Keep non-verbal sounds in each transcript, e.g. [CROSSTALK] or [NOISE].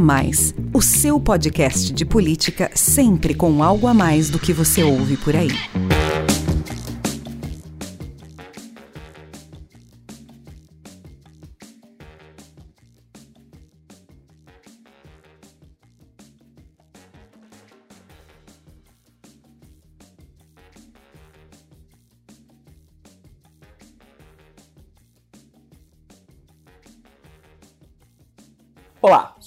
Mais, o seu podcast de política sempre com algo a mais do que você ouve por aí.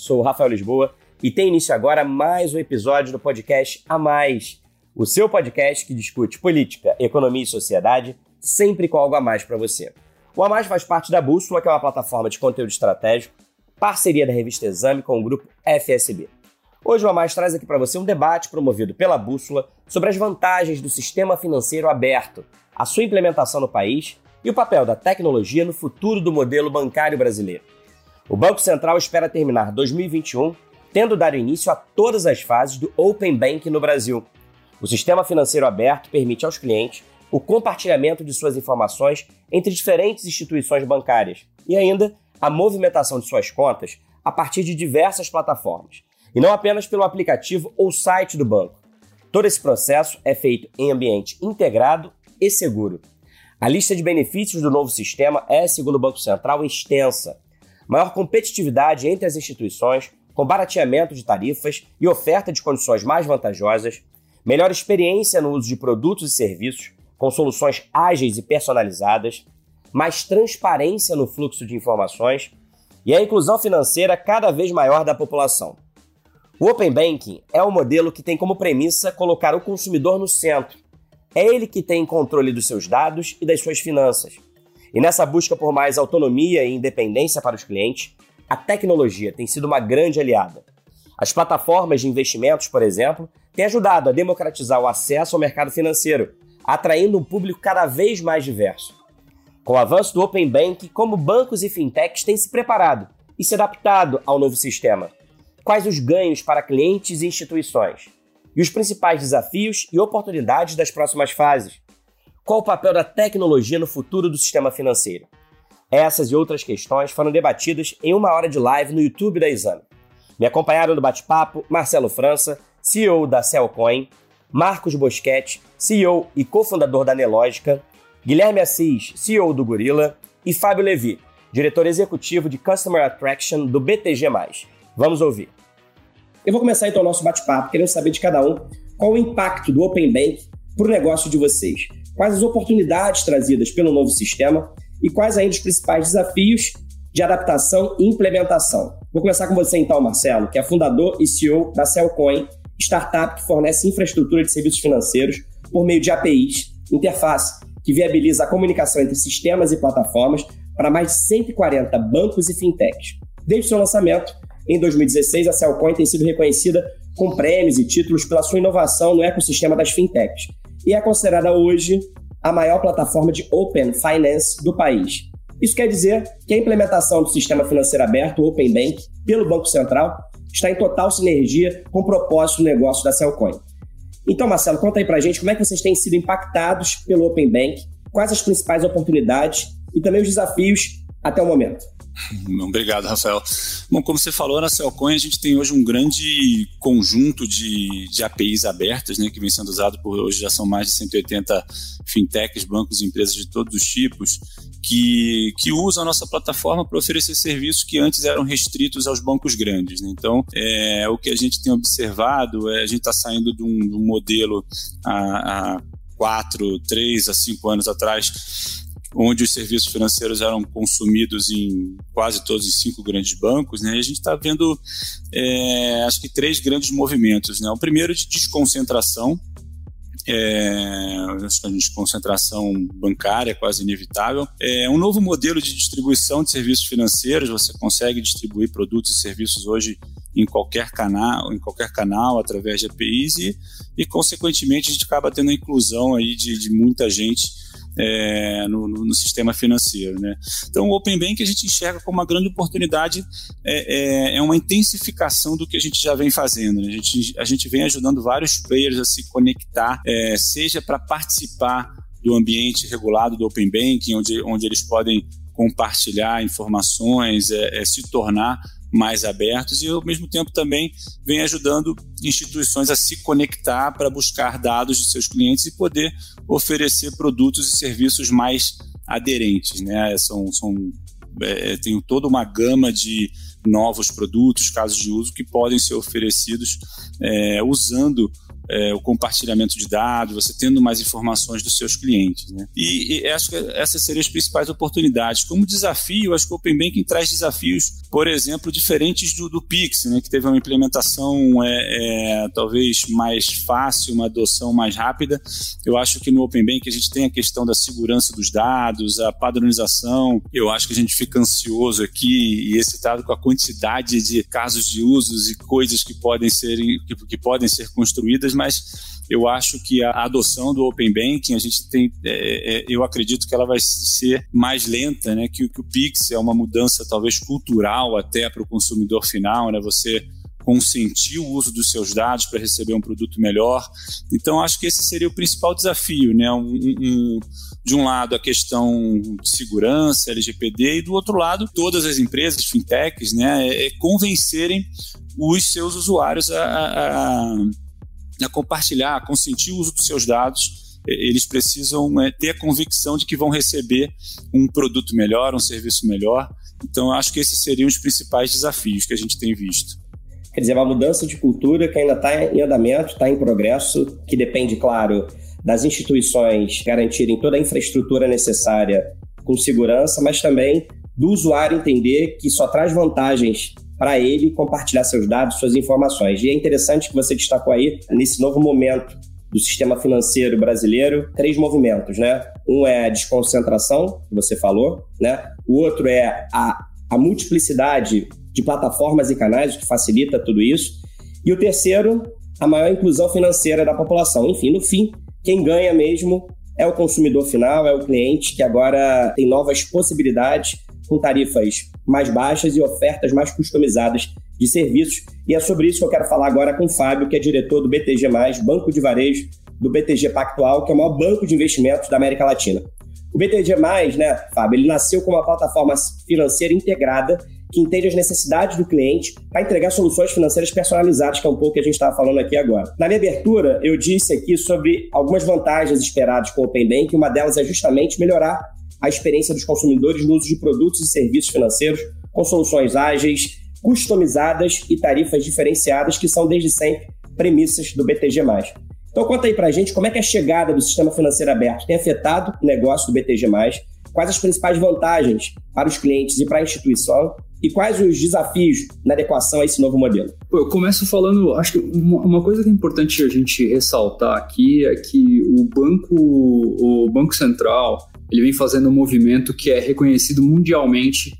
Sou o Rafael Lisboa e tem início agora mais um episódio do podcast A Mais, o seu podcast que discute política, economia e sociedade, sempre com algo a mais para você. O A Mais faz parte da Bússola, que é uma plataforma de conteúdo estratégico, parceria da revista Exame com o grupo FSB. Hoje o A Mais traz aqui para você um debate promovido pela Bússola sobre as vantagens do sistema financeiro aberto, a sua implementação no país e o papel da tecnologia no futuro do modelo bancário brasileiro. O Banco Central espera terminar 2021 tendo dado início a todas as fases do Open Banking no Brasil. O sistema financeiro aberto permite aos clientes o compartilhamento de suas informações entre diferentes instituições bancárias e ainda a movimentação de suas contas a partir de diversas plataformas, e não apenas pelo aplicativo ou site do banco. Todo esse processo é feito em ambiente integrado e seguro. A lista de benefícios do novo sistema é, segundo o Banco Central, extensa maior competitividade entre as instituições, com barateamento de tarifas e oferta de condições mais vantajosas, melhor experiência no uso de produtos e serviços, com soluções ágeis e personalizadas, mais transparência no fluxo de informações e a inclusão financeira cada vez maior da população. O Open Banking é um modelo que tem como premissa colocar o consumidor no centro. É ele que tem controle dos seus dados e das suas finanças e nessa busca por mais autonomia e independência para os clientes, a tecnologia tem sido uma grande aliada. As plataformas de investimentos, por exemplo, têm ajudado a democratizar o acesso ao mercado financeiro, atraindo um público cada vez mais diverso. Com o avanço do Open Bank, como bancos e fintechs têm se preparado e se adaptado ao novo sistema? Quais os ganhos para clientes e instituições? E os principais desafios e oportunidades das próximas fases? Qual o papel da tecnologia no futuro do sistema financeiro? Essas e outras questões foram debatidas em uma hora de live no YouTube da Exame. Me acompanharam no bate-papo Marcelo França, CEO da Cellcoin, Marcos Boschetti, CEO e cofundador da Nelógica, Guilherme Assis, CEO do Gorila, e Fábio Levi, diretor executivo de Customer Attraction do BTG+. Vamos ouvir. Eu vou começar então o nosso bate-papo, querendo saber de cada um qual o impacto do Open Bank para o negócio de vocês quais as oportunidades trazidas pelo novo sistema e quais ainda os principais desafios de adaptação e implementação. Vou começar com você então, Marcelo, que é fundador e CEO da Cellcoin, startup que fornece infraestrutura de serviços financeiros por meio de APIs, interface que viabiliza a comunicação entre sistemas e plataformas para mais de 140 bancos e fintechs. Desde seu lançamento, em 2016, a Cellcoin tem sido reconhecida com prêmios e títulos pela sua inovação no ecossistema das fintechs, e é considerada hoje a maior plataforma de Open Finance do país. Isso quer dizer que a implementação do sistema financeiro aberto, Open Bank, pelo Banco Central, está em total sinergia com o propósito do negócio da Cellcoin. Então, Marcelo, conta aí pra gente como é que vocês têm sido impactados pelo Open Bank, quais as principais oportunidades e também os desafios até o momento. [LAUGHS] Obrigado, Rafael. Bom, como você falou, na Cellcoin a gente tem hoje um grande conjunto de, de APIs abertas, né, que vem sendo usado por hoje já são mais de 180 fintechs, bancos e empresas de todos os tipos, que, que usam a nossa plataforma para oferecer serviços que antes eram restritos aos bancos grandes. Né? Então, é, o que a gente tem observado é a gente está saindo de um, de um modelo há, quatro, três a cinco anos atrás onde os serviços financeiros eram consumidos em quase todos os cinco grandes bancos, né? E a gente está vendo, é, acho que três grandes movimentos, né? O primeiro de desconcentração, é, acho que a desconcentração bancária é quase inevitável. É um novo modelo de distribuição de serviços financeiros. Você consegue distribuir produtos e serviços hoje em qualquer canal, em qualquer canal através de APIs e, e consequentemente a gente acaba tendo a inclusão aí de, de muita gente é, no, no, no, sistema financeiro. Né? Então, o Open Bank a gente enxerga como uma grande oportunidade, é, é, é uma intensificação do que a gente já vem fazendo. Né? A, gente, a gente vem ajudando vários players a se conectar, é, seja para participar do ambiente regulado do Open Banking, onde, onde eles podem compartilhar informações, é, é, se tornar mais abertos e, ao mesmo tempo, também vem ajudando instituições a se conectar para buscar dados de seus clientes e poder oferecer produtos e serviços mais aderentes. Né? São, são, é, tem toda uma gama de novos produtos, casos de uso que podem ser oferecidos é, usando é, o compartilhamento de dados, você tendo mais informações dos seus clientes. Né? E, e, acho que essas seriam as principais oportunidades. Como desafio, acho que o Open Banking traz desafios, por exemplo, diferentes do, do Pix, né, que teve uma implementação é, é, talvez mais fácil, uma adoção mais rápida. Eu acho que no Open Banking a gente tem a questão da segurança dos dados, a padronização. Eu acho que a gente fica ansioso aqui e excitado com a quantidade de casos de usos e coisas que podem ser, que, que podem ser construídas mas eu acho que a adoção do Open Banking, a gente tem, é, é, eu acredito que ela vai ser mais lenta, né? Que, que o Pix é uma mudança talvez cultural até para o consumidor final, né? Você consentir o uso dos seus dados para receber um produto melhor. Então, acho que esse seria o principal desafio, né? Um, um, de um lado, a questão de segurança, LGPD, e do outro lado, todas as empresas, fintechs, né, é, é convencerem os seus usuários a, a, a compartilhar, a consentir o uso dos seus dados, eles precisam é, ter a convicção de que vão receber um produto melhor, um serviço melhor. Então, acho que esses seriam os principais desafios que a gente tem visto. Quer dizer, uma mudança de cultura que ainda está em andamento, está em progresso, que depende, claro, das instituições garantirem toda a infraestrutura necessária com segurança, mas também do usuário entender que só traz vantagens para ele compartilhar seus dados, suas informações. E é interessante que você destacou aí, nesse novo momento do sistema financeiro brasileiro, três movimentos, né? Um é a desconcentração, que você falou, né? O outro é a, a multiplicidade de plataformas e canais, que facilita tudo isso. E o terceiro, a maior inclusão financeira da população. Enfim, no fim, quem ganha mesmo é o consumidor final, é o cliente que agora tem novas possibilidades com tarifas mais baixas e ofertas mais customizadas de serviços. E é sobre isso que eu quero falar agora com o Fábio, que é diretor do BTG, Banco de Varejo do BTG Pactual, que é o maior banco de investimentos da América Latina. O BTG, né, Fábio, ele nasceu como uma plataforma financeira integrada que entende as necessidades do cliente para entregar soluções financeiras personalizadas, que é um pouco que a gente estava falando aqui agora. Na minha abertura, eu disse aqui sobre algumas vantagens esperadas com o Open Bank, uma delas é justamente melhorar a experiência dos consumidores no uso de produtos e serviços financeiros com soluções ágeis, customizadas e tarifas diferenciadas que são desde sempre premissas do BTG+. Então conta aí pra gente como é que a chegada do sistema financeiro aberto tem afetado o negócio do BTG+, quais as principais vantagens para os clientes e para a instituição e quais os desafios na adequação a esse novo modelo? eu começo falando, acho que uma, uma, coisa que é importante a gente ressaltar aqui é que o banco, o Banco Central, ele vem fazendo um movimento que é reconhecido mundialmente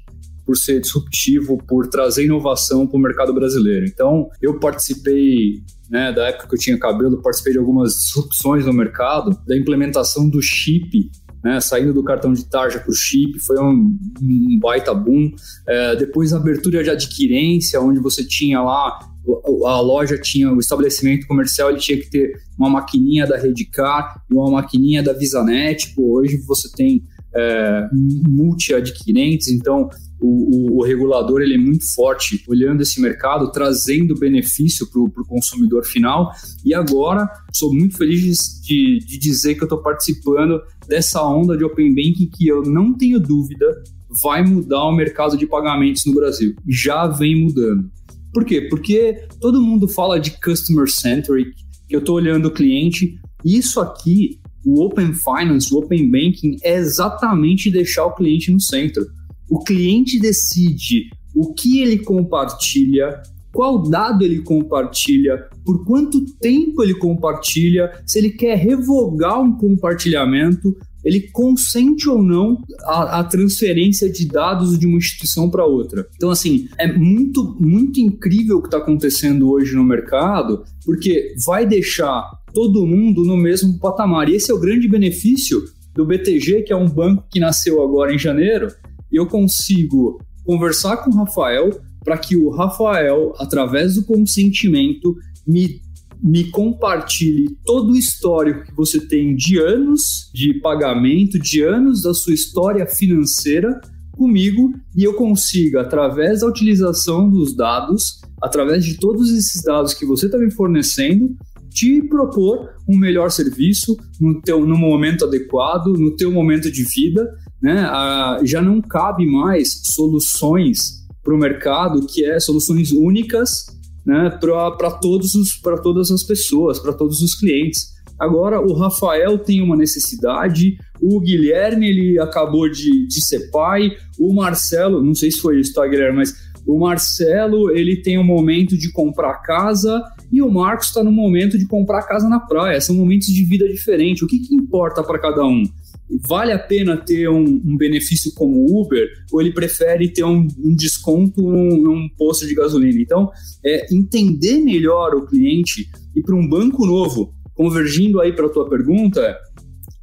por ser disruptivo, por trazer inovação para o mercado brasileiro. Então, eu participei, né, da época que eu tinha cabelo, participei de algumas disrupções no mercado, da implementação do chip né, saindo do cartão de tarja para o chip, foi um, um baita boom. É, depois a abertura de adquirência, onde você tinha lá, a loja tinha, o estabelecimento comercial ele tinha que ter uma maquininha da Redcar e uma maquininha da VisaNet. Hoje você tem é, multi-adquirentes, então o, o, o, regulador ele é muito forte olhando esse mercado, trazendo benefício para o consumidor final. E agora sou muito feliz de, de dizer que eu estou participando dessa onda de Open Banking que eu não tenho dúvida vai mudar o mercado de pagamentos no Brasil. Já vem mudando. Por quê? Porque todo mundo fala de customer centric, que eu estou olhando o cliente. Isso aqui, o Open Finance, o Open Banking, é exatamente deixar o cliente no centro. O cliente decide o que ele compartilha, qual dado ele compartilha, por quanto tempo ele compartilha, se ele quer revogar um compartilhamento, ele consente ou não a, a transferência de dados de uma instituição para outra. Então, assim, é muito, muito incrível o que está acontecendo hoje no mercado, porque vai deixar todo mundo no mesmo patamar. E esse é o grande benefício do BTG, que é um banco que nasceu agora em janeiro, eu consigo conversar com o Rafael para que o Rafael, através do consentimento, me, me compartilhe todo o histórico que você tem de anos de pagamento, de anos da sua história financeira, comigo e eu consiga, através da utilização dos dados, através de todos esses dados que você está me fornecendo, te propor um melhor serviço no, teu, no momento adequado, no teu momento de vida. Né? Ah, já não cabe mais soluções para o mercado que é soluções únicas né, para todas as pessoas, para todos os clientes. Agora o Rafael tem uma necessidade, o Guilherme ele acabou de, de ser pai, o Marcelo, não sei se foi isso, tá, Guilherme, mas o Marcelo ele tem um momento de comprar casa e o Marcos está no momento de comprar casa na praia. São momentos de vida diferentes. O que, que importa para cada um? Vale a pena ter um, um, benefício como Uber ou ele prefere ter um, um desconto num, num, posto de gasolina? Então, é entender melhor o cliente e para um banco novo convergindo aí para a tua pergunta,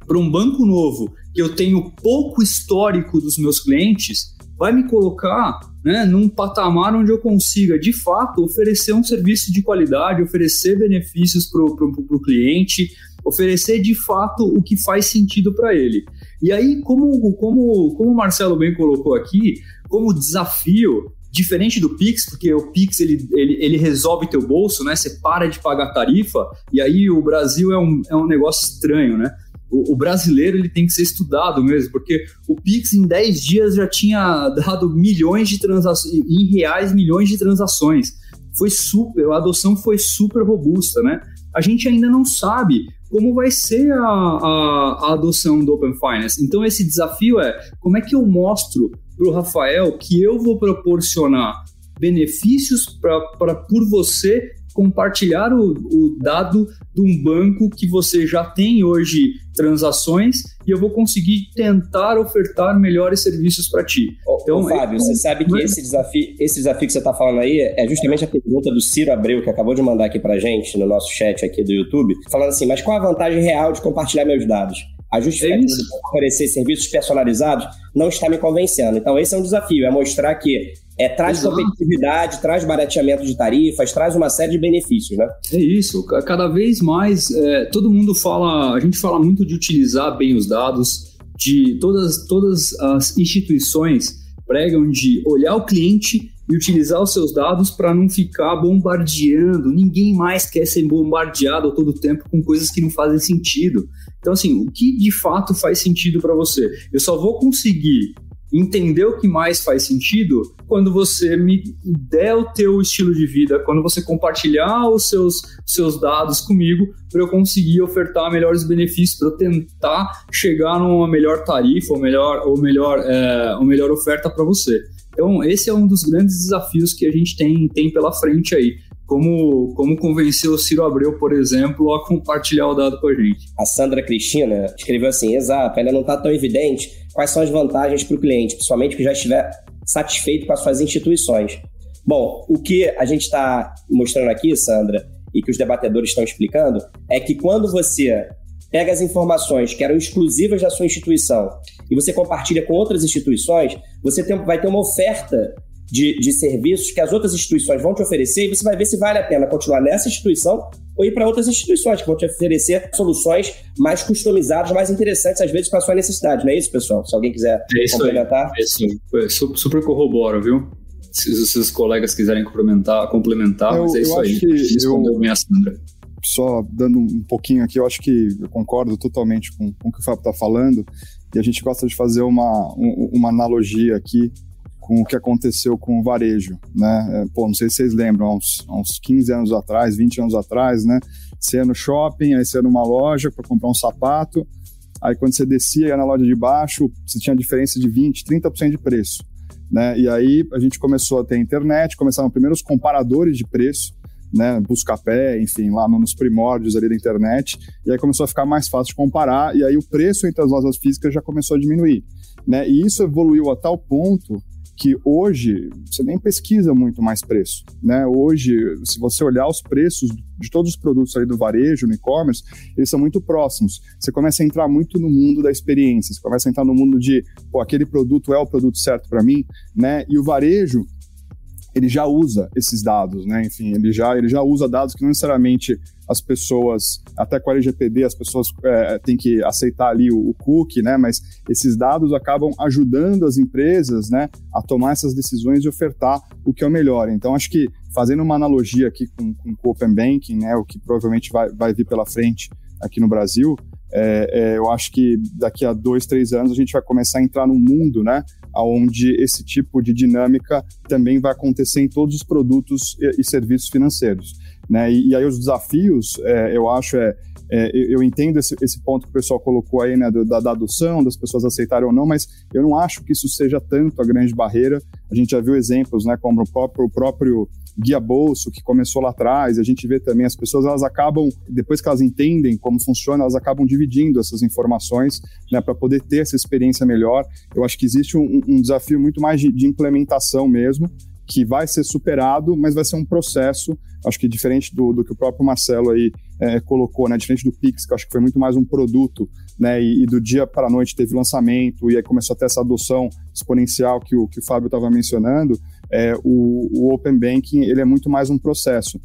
para um banco novo que eu tenho pouco histórico dos meus clientes, vai me colocar né, num patamar onde eu consiga, de fato, oferecer um serviço de qualidade, oferecer benefícios para o cliente, oferecer de fato o que faz sentido para ele. E aí, como, como, como o Marcelo bem colocou aqui, como desafio, Diferente do Pix, porque o Pix ele, ele, ele resolve teu bolso, né? Você para de pagar tarifa, e aí o Brasil é um, é um negócio estranho, né? O, brasileiro ele tem que ser estudado mesmo, porque o Pix em 10 dias já tinha dado milhões de transações, em reais, milhões de transações. Foi super, a adoção foi super robusta, né? A gente ainda não sabe como vai ser a, a, a adoção do Open Finance. Então, esse desafio é como é que eu mostro para o Rafael que eu vou proporcionar benefícios para por você compartilhar o, o, dado de um banco que você já tem hoje transações e eu vou conseguir tentar ofertar melhores serviços para ti. Então, Ô, Fábio, você sabe que esse desafio, esse desafio que você está falando aí é justamente a pergunta do Ciro Abreu, que acabou de mandar aqui para gente no nosso chat aqui do YouTube, falando assim, mas qual a vantagem real de compartilhar meus dados? A justificativa é de oferecer serviços personalizados não está me convencendo. Então, esse é um desafio, é mostrar que é, traz Exato. competitividade, traz barateamento de tarifas, traz uma série de benefícios, né? É isso. Cada vez mais, é, todo mundo fala, a gente fala muito de utilizar bem os dados, de todas, todas as instituições pregam de olhar o cliente e utilizar os seus dados para não ficar bombardeando. Ninguém mais quer ser bombardeado todo o tempo com coisas que não fazem sentido. Então, assim, o que de fato faz sentido para você? Eu só vou conseguir entender o que mais faz sentido quando você me der o teu estilo de vida, quando você compartilhar os seus, seus dados comigo para eu conseguir ofertar melhores benefícios, para eu tentar chegar numa melhor tarifa ou melhor, ou melhor, é, ou melhor oferta para você. Então, esse é um dos grandes desafios que a gente tem, tem pela frente aí. Como, como convencer o Ciro Abreu, por exemplo, a compartilhar o dado com a gente. A Sandra Cristina escreveu assim: exato, ainda não está tão evidente quais são as vantagens para o cliente, principalmente que já estiver satisfeito com as suas instituições. Bom, o que a gente está mostrando aqui, Sandra, e que os debatedores estão explicando, é que quando você pega as informações que eram exclusivas da sua instituição e você compartilha com outras instituições, você tem, vai ter uma oferta de, de serviços que as outras instituições vão te oferecer e você vai ver se vale a pena continuar nessa instituição ou ir para outras instituições que vão te oferecer soluções mais customizadas, mais interessantes, às vezes, para a sua necessidade. Não é isso, pessoal? Se alguém quiser é isso complementar. Aí. É isso. Super, corroboro, viu? Se, se os colegas quiserem complementar, complementar eu, mas é isso aí. Respondeu minha Sandra só dando um pouquinho aqui, eu acho que eu concordo totalmente com, com o que o Fábio está falando, e a gente gosta de fazer uma, uma analogia aqui com o que aconteceu com o varejo, né? É, pô, não sei se vocês lembram, há uns, há uns 15 anos atrás, 20 anos atrás, né? Você ia no shopping, aí você ia numa loja para comprar um sapato, aí quando você descia ia na loja de baixo, você tinha diferença de 20, 30% de preço, né? E aí a gente começou a ter internet, começaram primeiro os comparadores de preço, né, Buscapé, enfim, lá nos primórdios ali da internet, e aí começou a ficar mais fácil de comparar, e aí o preço entre as lojas físicas já começou a diminuir, né, e isso evoluiu a tal ponto que hoje você nem pesquisa muito mais preço, né? Hoje, se você olhar os preços de todos os produtos aí do varejo, no e-commerce, eles são muito próximos. Você começa a entrar muito no mundo da experiência, você começa a entrar no mundo de, pô, aquele produto é o produto certo para mim, né? E o varejo, ele já usa esses dados, né? Enfim, ele já, ele já usa dados que não necessariamente as pessoas, até com a LGPD, as pessoas é, têm que aceitar ali o, o cookie, né? Mas esses dados acabam ajudando as empresas, né, a tomar essas decisões e ofertar o que é o melhor. Então, acho que fazendo uma analogia aqui com, com o Open Banking, né, o que provavelmente vai, vai vir pela frente aqui no Brasil, é, é, eu acho que daqui a dois, três anos a gente vai começar a entrar num mundo, né, onde esse tipo de dinâmica também vai acontecer em todos os produtos e, e serviços financeiros. Né? E, e, aí os desafios, é, eu acho, é, é, eu entendo esse, esse, ponto que o pessoal colocou aí, né, da, da, adoção, das pessoas aceitarem ou não, mas eu não acho que isso seja tanto a grande barreira. A gente já viu exemplos, né, como o próprio, o próprio guia bolso que começou lá atrás, a gente vê também as pessoas elas acabam depois que elas entendem como funciona, elas acabam dividindo essas informações, né, para poder ter essa experiência melhor. Eu acho que existe um, um desafio muito mais de, de implementação mesmo, que vai ser superado, mas vai ser um processo, acho que diferente do, do que o próprio Marcelo aí é, colocou, né, diferente do Pix, que acho que foi muito mais um produto, né, e, e do dia para a noite teve lançamento, e aí começou a ter essa adoção exponencial que o, que o Fábio estava mencionando, é, o, o Open Banking ele é muito mais um processo.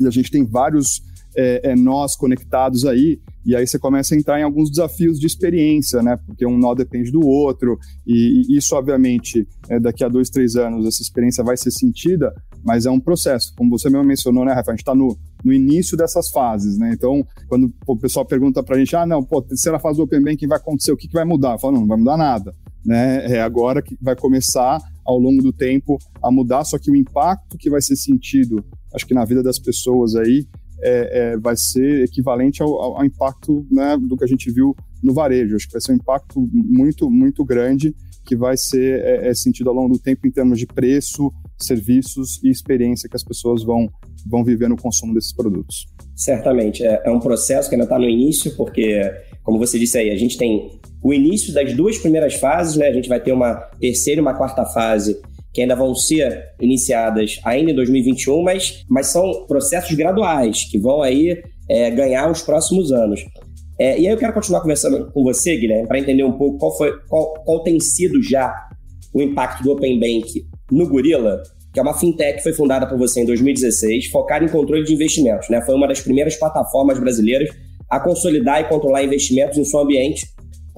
E a gente tem vários é, é, nós conectados aí, e aí você começa a entrar em alguns desafios de experiência, né? Porque um nó depende do outro, e, e isso, obviamente, é, daqui a dois, três anos, essa experiência vai ser sentida, mas é um processo. Como você mesmo mencionou, né, Rafa? A gente está no, no início dessas fases, né? Então, quando o pessoal pergunta para a gente, ah, não, pô, terceira fase do Open Banking vai acontecer, o que, que vai mudar? Eu falo, não, não vai mudar nada, né? É agora que vai começar ao longo do tempo a mudar, só que o impacto que vai ser sentido, acho que na vida das pessoas aí, é, é, vai ser equivalente ao, ao impacto né, do que a gente viu no varejo. Acho que vai ser um impacto muito, muito grande que vai ser é, é sentido ao longo do tempo em termos de preço, serviços e experiência que as pessoas vão, vão viver no consumo desses produtos. Certamente. É, é um processo que ainda está no início, porque, como você disse aí, a gente tem o início das duas primeiras fases, né? A gente vai ter uma terceira e uma quarta fase que ainda vão ser iniciadas ainda em 2021, mas, mas são processos graduais que vão aí é, ganhar os próximos anos. É, e aí eu quero continuar conversando com você, Guilherme, para entender um pouco qual, foi, qual, qual tem sido já o impacto do Open Bank no Gorilla, que é uma fintech que foi fundada por você em 2016, focada em controle de investimentos. Né? Foi uma das primeiras plataformas brasileiras a consolidar e controlar investimentos em seu ambiente.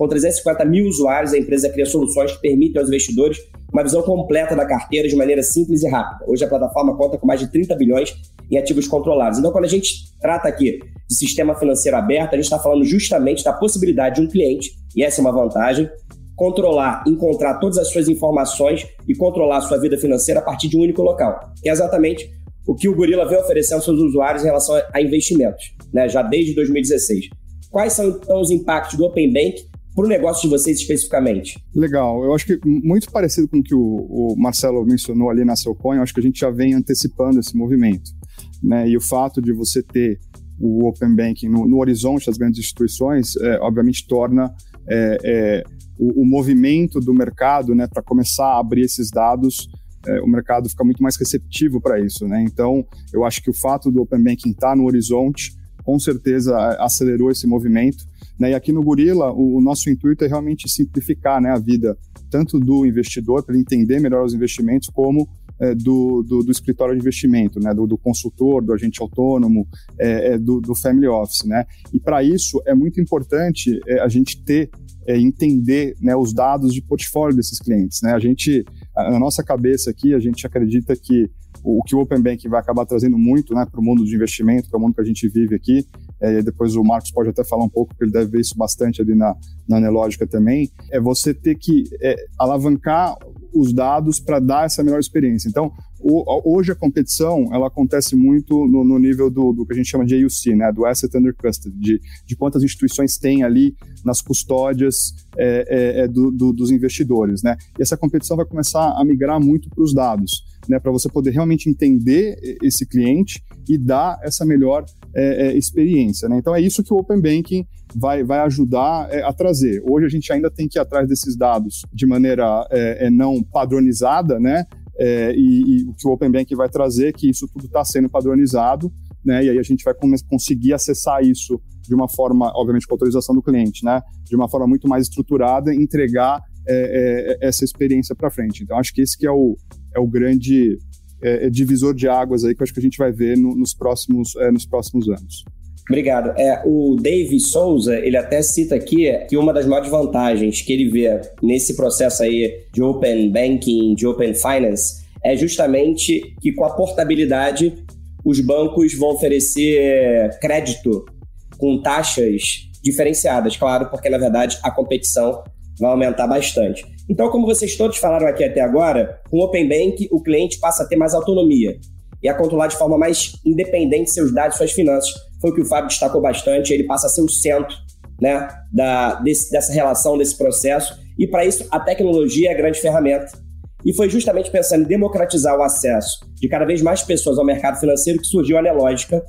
Com 350 mil usuários, a empresa cria soluções que permitem aos investidores uma visão completa da carteira de maneira simples e rápida. Hoje a plataforma conta com mais de 30 bilhões em ativos controlados. Então, quando a gente trata aqui de sistema financeiro aberto, a gente está falando justamente da possibilidade de um cliente, e essa é uma vantagem, controlar, encontrar todas as suas informações e controlar a sua vida financeira a partir de um único local, que é exatamente o que o Gorilla vem oferecendo aos seus usuários em relação a investimentos, né, já desde 2016. Quais são então os impactos do Open Bank para o negócio de vocês especificamente? Legal, eu acho que muito parecido com o que o, o Marcelo mencionou ali na Cellcoin, eu acho que a gente já vem antecipando esse movimento. Né? E o fato de você ter o Open Banking no, no horizonte das grandes instituições, é, obviamente torna é, é, o, o, movimento do mercado né, para começar a abrir esses dados, é, o mercado fica muito mais receptivo para isso. Né? Então, eu acho que o fato do Open Banking estar tá no horizonte, com certeza acelerou esse movimento. Né? E aqui no Gorila, o, o, nosso intuito é realmente simplificar né, a vida tanto do investidor, para ele entender melhor os investimentos, como é, do, do, do, escritório de investimento, né, do, do consultor, do agente autônomo, é, é, do, do, family office. Né? E para isso é muito importante é, a gente ter, é, entender né, os dados de portfólio desses clientes. Né? A gente, na nossa cabeça aqui, a gente acredita que o que o Open Bank vai acabar trazendo muito né, para o mundo de investimento, que é o mundo que a gente vive aqui, é, depois o Marcos pode até falar um pouco, porque ele deve ver isso bastante ali na, na Anelógica também, é você ter que é, alavancar os dados para dar essa melhor experiência. Então, o, hoje a competição ela acontece muito no, no nível do, do, que a gente chama de AUC, né, do Asset Under Custody, de, de quantas instituições tem ali nas custódias é, é, é do, do, dos investidores. Né? E essa competição vai começar a migrar muito para os dados, né, para você poder realmente entender esse cliente e dar essa melhor é, é, experiência. Né? Então é isso que o Open Banking vai, vai ajudar é, a trazer. Hoje a gente ainda tem que ir atrás desses dados de maneira é, é, não padronizada, né? É, e, e, o que o Open Banking vai trazer é que isso tudo está sendo padronizado, né? E aí a gente vai conseguir acessar isso de uma forma, obviamente, com autorização do cliente, né? De uma forma muito mais estruturada, entregar essa experiência para frente. Então acho que esse que é o, é o grande é, é, divisor de águas aí que eu acho que a gente vai ver no, nos, próximos, é, nos próximos anos. Obrigado. É, o Dave Souza, ele até cita aqui que uma das maiores vantagens que ele vê nesse processo aí de Open Banking, de Open Finance, é justamente que com a portabilidade os bancos vão oferecer crédito com taxas diferenciadas, claro, porque na verdade a competição vai aumentar bastante. Então, como vocês todos falaram aqui até agora, com o Open Bank o cliente passa a ter mais autonomia e a controlar de forma mais independente seus dados, suas finanças. Foi o que o Fábio destacou bastante, ele passa a ser o centro né, da, desse, dessa relação, desse processo, e para isso a tecnologia é a grande ferramenta. E foi justamente pensando em democratizar o acesso de cada vez mais pessoas ao mercado financeiro que surgiu a Nelógica,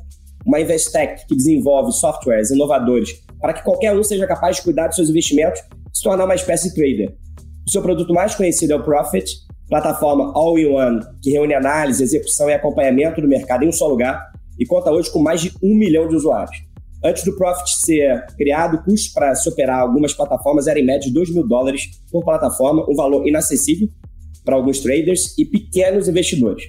uma Investec que desenvolve softwares inovadores para que qualquer um seja capaz de cuidar de seus investimentos e se tornar uma espécie de trader. O seu produto mais conhecido é o Profit, plataforma all-in-one que reúne análise, execução e acompanhamento do mercado em um só lugar e conta hoje com mais de um milhão de usuários. Antes do Profit ser criado, o custo para se operar algumas plataformas era em média de 2 mil dólares por plataforma, um valor inacessível para alguns traders e pequenos investidores.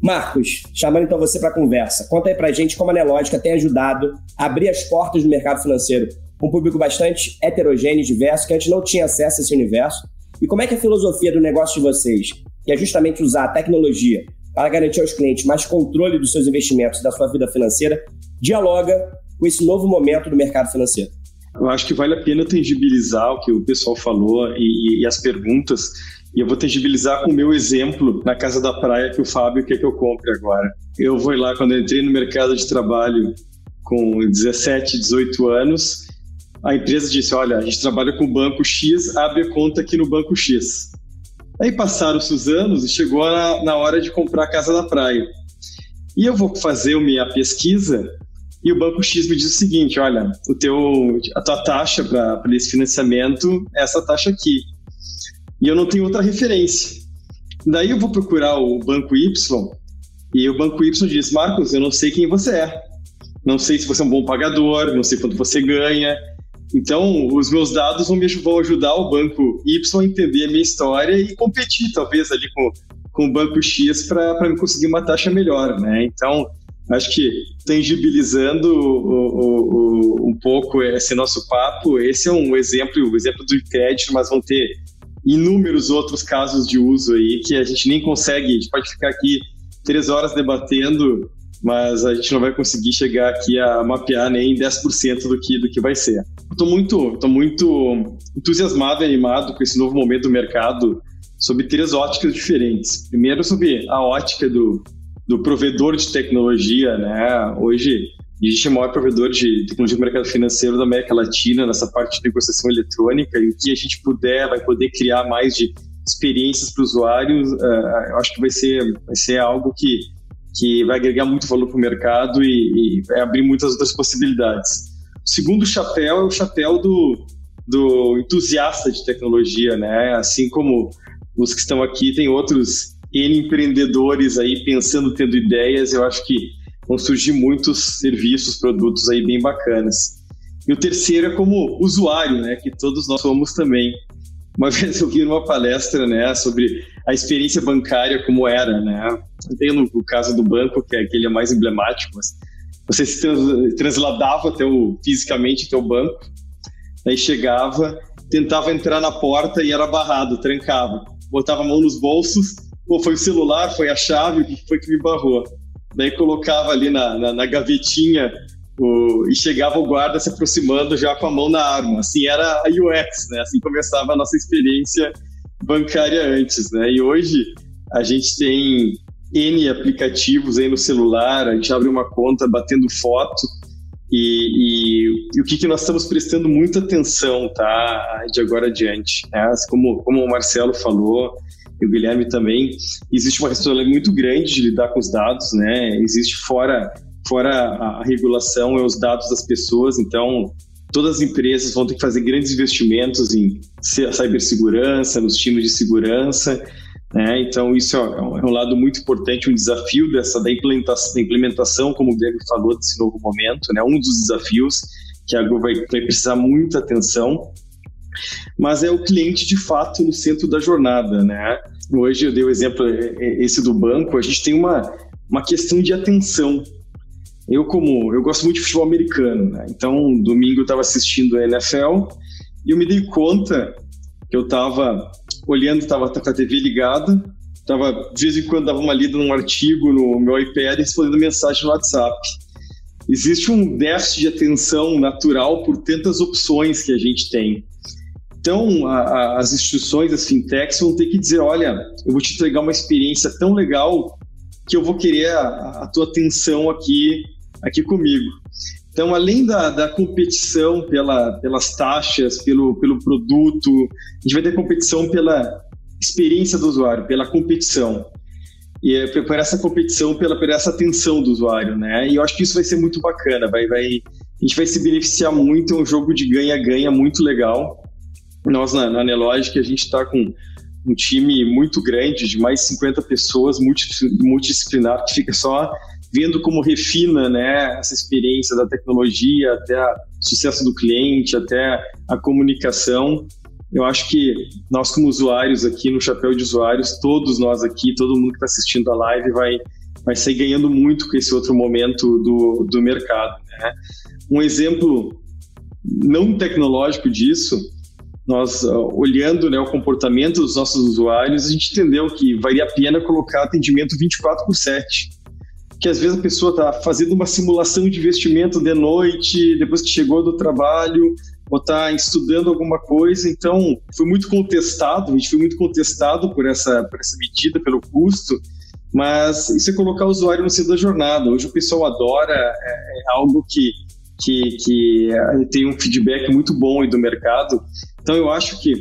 Marcos, chamando então você para a conversa, conta aí para gente como a Nelógica tem ajudado a abrir as portas do mercado financeiro um público bastante heterogêneo e diverso, que antes não tinha acesso a esse universo, e como é que a filosofia do negócio de vocês, que é justamente usar a tecnologia para garantir aos clientes mais controle dos seus investimentos e da sua vida financeira, dialoga com esse novo momento do mercado financeiro? Eu acho que vale a pena tangibilizar o que o pessoal falou e, e, e as perguntas e eu vou tangibilizar com o meu exemplo na casa da praia que o Fábio quer que eu compre agora. Eu vou lá, quando eu entrei no mercado de trabalho com 17, 18 anos, a empresa disse: Olha, a gente trabalha com o banco X, abre conta aqui no banco X. Aí passaram-se os anos e chegou na, na hora de comprar a casa da praia. E eu vou fazer minha pesquisa e o banco X me diz o seguinte: olha, o teu, a tua taxa para esse financiamento é essa taxa aqui e eu não tenho outra referência. Daí eu vou procurar o banco Y e o banco Y diz: Marcos, eu não sei quem você é. Não sei se você é um bom pagador, não sei quanto você ganha. Então, os meus dados vão, me, vão ajudar o banco Y a entender a minha história e competir, talvez, ali com, com o banco X para conseguir uma taxa melhor, né? Então, acho que tangibilizando o, o, o, um pouco esse nosso papo, esse é um exemplo, o exemplo do crédito, mas vão ter inúmeros outros casos de uso aí que a gente nem consegue, a gente pode ficar aqui três horas debatendo, mas a gente não vai conseguir chegar aqui a mapear nem 10% do que, do que vai ser. Estou muito, tô muito entusiasmado e animado com esse novo momento do mercado sob três óticas diferentes. Primeiro, sobre a ótica do, do provedor de tecnologia, né? Hoje, a gente é o maior provedor de tecnologia do mercado financeiro da América Latina nessa parte de negociação eletrônica e o que a gente puder, vai poder criar mais de experiências para usuários, uh, eu acho que vai ser, vai ser algo que, que vai agregar muito valor para o mercado e, e, vai abrir muitas outras possibilidades. O segundo chapéu é o chapéu do, do entusiasta de tecnologia, né? Assim como os que estão aqui, tem outros N empreendedores aí pensando, tendo ideias, eu acho que vão surgir muitos serviços, produtos aí bem bacanas. E o terceiro é como usuário, né, que todos nós somos também. Uma [LAUGHS] vez eu vi numa palestra, né, sobre a experiência bancária como era, né. Tem o caso do banco, que é aquele é mais emblemático, mas você se trans, transladava o, fisicamente até o banco, aí chegava, tentava entrar na porta e era barrado, trancava. Botava a mão nos bolsos, ou foi o celular, foi a chave, o que foi que me barrou? daí colocava ali na, na, na gavetinha o, e chegava o guarda se aproximando já com a mão na arma. Assim era a UX, né? Assim começava a nossa experiência bancária antes, né? E hoje a gente tem N aplicativos aí no celular, a gente abre uma conta batendo foto e, e, e o que, que nós estamos prestando muita atenção, tá? De agora adiante, né? Assim como, como o Marcelo falou, e o Guilherme também, existe uma responsabilidade muito grande de lidar com os dados, né? Existe fora, fora a, regulação é os dados das pessoas, então todas as empresas vão ter que fazer grandes investimentos em cibersegurança, nos times de segurança, né? Então isso é um, é um, lado muito importante, um desafio dessa da implementação, da implementação, como o Guilherme falou desse novo momento, né? Um dos desafios que a Go vai, vai precisar muita atenção mas é o cliente de fato no centro da jornada, né? Hoje eu dei o exemplo esse do banco, a gente tem uma, uma questão de atenção. Eu como eu gosto muito de futebol americano, né? então domingo eu estava assistindo a NFL e eu me dei conta que eu estava olhando, estava com a TV ligada, estava de vez em quando dava uma lida num artigo no meu iPad respondendo mensagem no WhatsApp. Existe um déficit de atenção natural por tantas opções que a gente tem. Então, a, a, as instituições, as fintechs, vão ter que dizer: olha, eu vou te entregar uma experiência tão legal que eu vou querer a, a tua atenção aqui, aqui comigo. Então, além da, da competição pela, pelas taxas, pelo, pelo produto, a gente vai ter competição pela experiência do usuário, pela competição. E é por essa competição, pela, por essa atenção do usuário, né? E eu acho que isso vai ser muito bacana, vai, vai, a gente vai se beneficiar muito, é um jogo de ganha-ganha muito legal. Nós, na, na Nelogic, a gente está com um time muito grande, de mais de 50 pessoas, multidisciplinar, que fica só vendo como refina né, essa experiência da tecnologia, até o sucesso do cliente, até a comunicação. Eu acho que nós, como usuários aqui no Chapéu de Usuários, todos nós aqui, todo mundo que está assistindo a live, vai, vai sair ganhando muito com esse outro momento do, do mercado. Né? Um exemplo não tecnológico disso nós olhando né, o comportamento dos nossos usuários, a gente entendeu que valia a pena colocar atendimento 24 por 7. Que às vezes a pessoa está fazendo uma simulação de investimento de noite, depois que chegou do trabalho, ou está estudando alguma coisa. Então, foi muito contestado, a gente foi muito contestado por essa, por essa medida, pelo custo, mas isso é colocar o usuário no centro da jornada. Hoje o pessoal adora, é, é algo que, que, que tem um feedback muito bom do mercado. Então, eu acho que,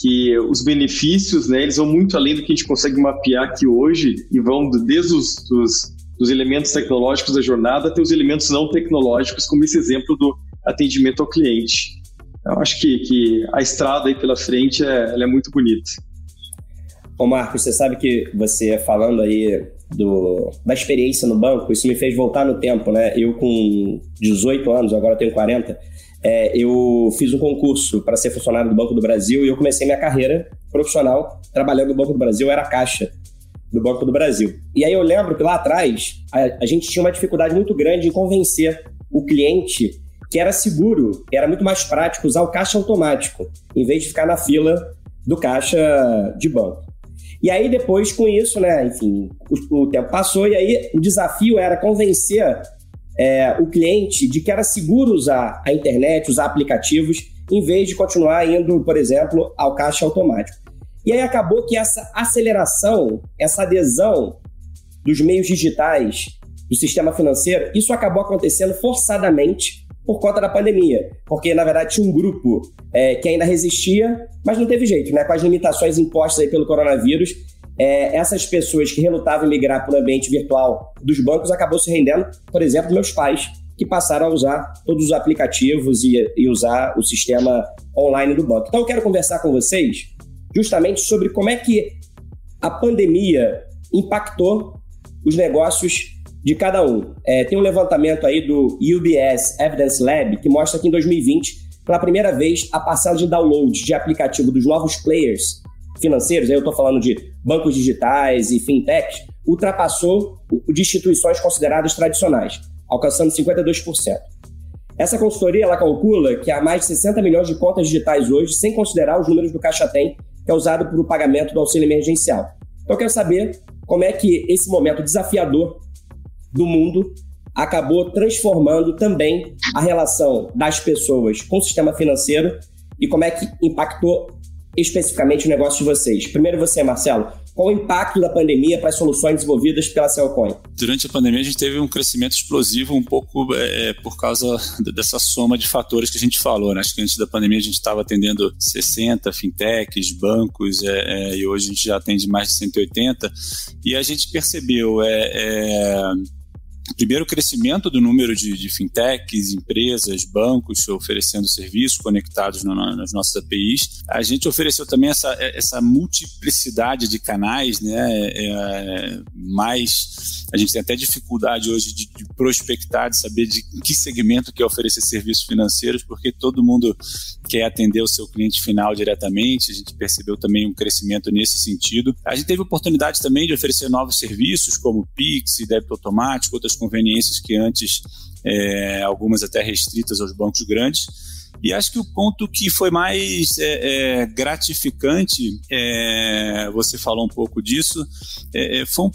que os benefícios, né, eles vão muito além do que a gente consegue mapear aqui hoje e vão desde os dos, dos elementos tecnológicos da jornada até os elementos não tecnológicos, como esse exemplo do atendimento ao cliente. Eu acho que, que a estrada aí pela frente é, é muito bonita. Ô Marcos, você sabe que você falando aí do, da experiência no banco, isso me fez voltar no tempo, né? Eu com 18 anos, agora tenho 40, é, eu fiz um concurso para ser funcionário do Banco do Brasil e eu comecei minha carreira profissional trabalhando no Banco do Brasil, era caixa do Banco do Brasil. E aí eu lembro que lá atrás a, a gente tinha uma dificuldade muito grande em convencer o cliente que era seguro, que era muito mais prático usar o caixa automático, em vez de ficar na fila do caixa de banco. E aí depois com isso, né, enfim, o, o tempo passou e aí o desafio era convencer é, o cliente de que era seguro usar a internet, usar aplicativos, em vez de continuar indo, por exemplo, ao caixa automático. E aí acabou que essa aceleração, essa adesão dos meios digitais do sistema financeiro, isso acabou acontecendo forçadamente por conta da pandemia, porque na verdade tinha um grupo é, que ainda resistia, mas não teve jeito, né? Com as limitações impostas aí pelo coronavírus, é, essas pessoas que relutavam em migrar para o ambiente virtual dos bancos acabou se rendendo, por exemplo, meus pais, que passaram a usar todos os aplicativos e, e usar o sistema online do banco. Então, eu quero conversar com vocês justamente sobre como é que a pandemia impactou os negócios de cada um. É, tem um levantamento aí do UBS Evidence Lab que mostra que em 2020, pela primeira vez, a parcela de download de aplicativo dos novos players financeiros, aí eu estou falando de bancos digitais e fintechs, ultrapassou o de instituições consideradas tradicionais, alcançando 52%. Essa consultoria ela calcula que há mais de 60 milhões de contas digitais hoje, sem considerar os números do Caixa Tem, que é usado para o pagamento do auxílio emergencial. Então eu quero saber como é que esse momento desafiador do mundo acabou transformando também a relação das pessoas com o sistema financeiro e como é que impactou especificamente o negócio de vocês. Primeiro você, Marcelo, qual o impacto da pandemia para as soluções desenvolvidas pela Cellcoin? Durante a pandemia, a gente teve um crescimento explosivo um pouco é, por causa dessa soma de fatores que a gente falou. Né? Acho que antes da pandemia a gente estava atendendo 60 fintechs, bancos, é, é, e hoje a gente já atende mais de 180. E a gente percebeu é, primeiro crescimento do número de, de, fintechs, empresas, bancos oferecendo serviços conectados no, nas nossas APIs. A gente ofereceu também essa, essa multiplicidade de canais, né? É, é, mais a gente tem até dificuldade hoje de, de, prospectar, de saber de que segmento quer oferecer serviços financeiros, porque todo mundo quer atender o seu cliente final diretamente. A gente percebeu também um crescimento nesse sentido. A gente teve oportunidade também de oferecer novos serviços, como Pix, débito automático, outras conveniências que antes, é, algumas até restritas aos bancos grandes. E acho que o ponto que foi mais é, é, gratificante, é, você falou um pouco disso, é, é, foi um,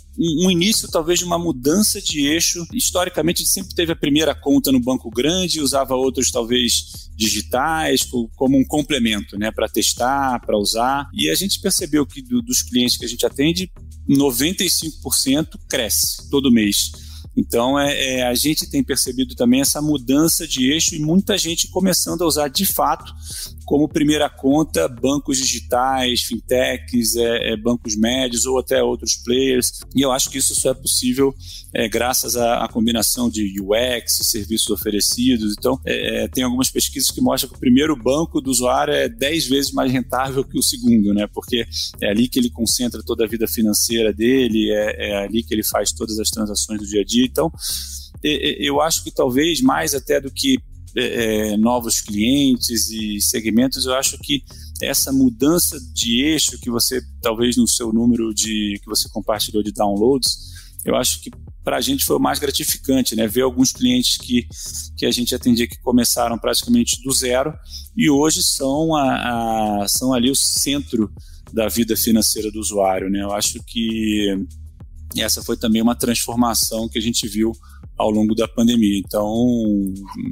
um, início talvez de uma mudança de eixo. Historicamente, a gente sempre teve a primeira conta no banco grande, usava outros talvez digitais como um complemento, né, para testar, para usar. E a gente percebeu que do, dos clientes que a gente atende, 95% cresce todo mês. Então, é, é, a gente tem percebido também essa mudança de eixo e muita gente começando a usar de fato como primeira conta bancos digitais, fintechs, é, é, bancos médios ou até outros players. E eu acho que isso só é possível é, graças à, à, combinação de UX, serviços oferecidos. Então, é, é, tem algumas pesquisas que mostram que o primeiro banco do usuário é 10 vezes mais rentável que o segundo, né? porque é ali que ele concentra toda a vida financeira dele, é, é ali que ele faz todas as transações do dia a dia. Então, eu acho que talvez mais até do que é, é, novos clientes e segmentos, eu acho que essa mudança de eixo que você, talvez no seu número de que você compartilhou de downloads, eu acho que para a gente foi o mais gratificante, né? Ver alguns clientes que, que a gente atendia que começaram praticamente do zero e hoje são, a, a são ali o centro da vida financeira do usuário, né? Eu acho que essa foi também uma transformação que a gente viu ao longo da pandemia. Então,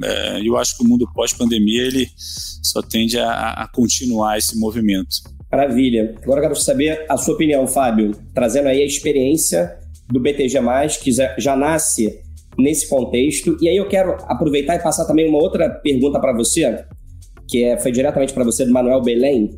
é, eu acho que o mundo pós-pandemia ele só tende a, a, continuar esse movimento. Maravilha. Agora eu quero saber a sua opinião, Fábio, trazendo aí a experiência do BTG+, que já, nasce nesse contexto. E aí eu quero aproveitar e passar também uma outra pergunta para você, que é, foi diretamente para você, do Manuel Belém,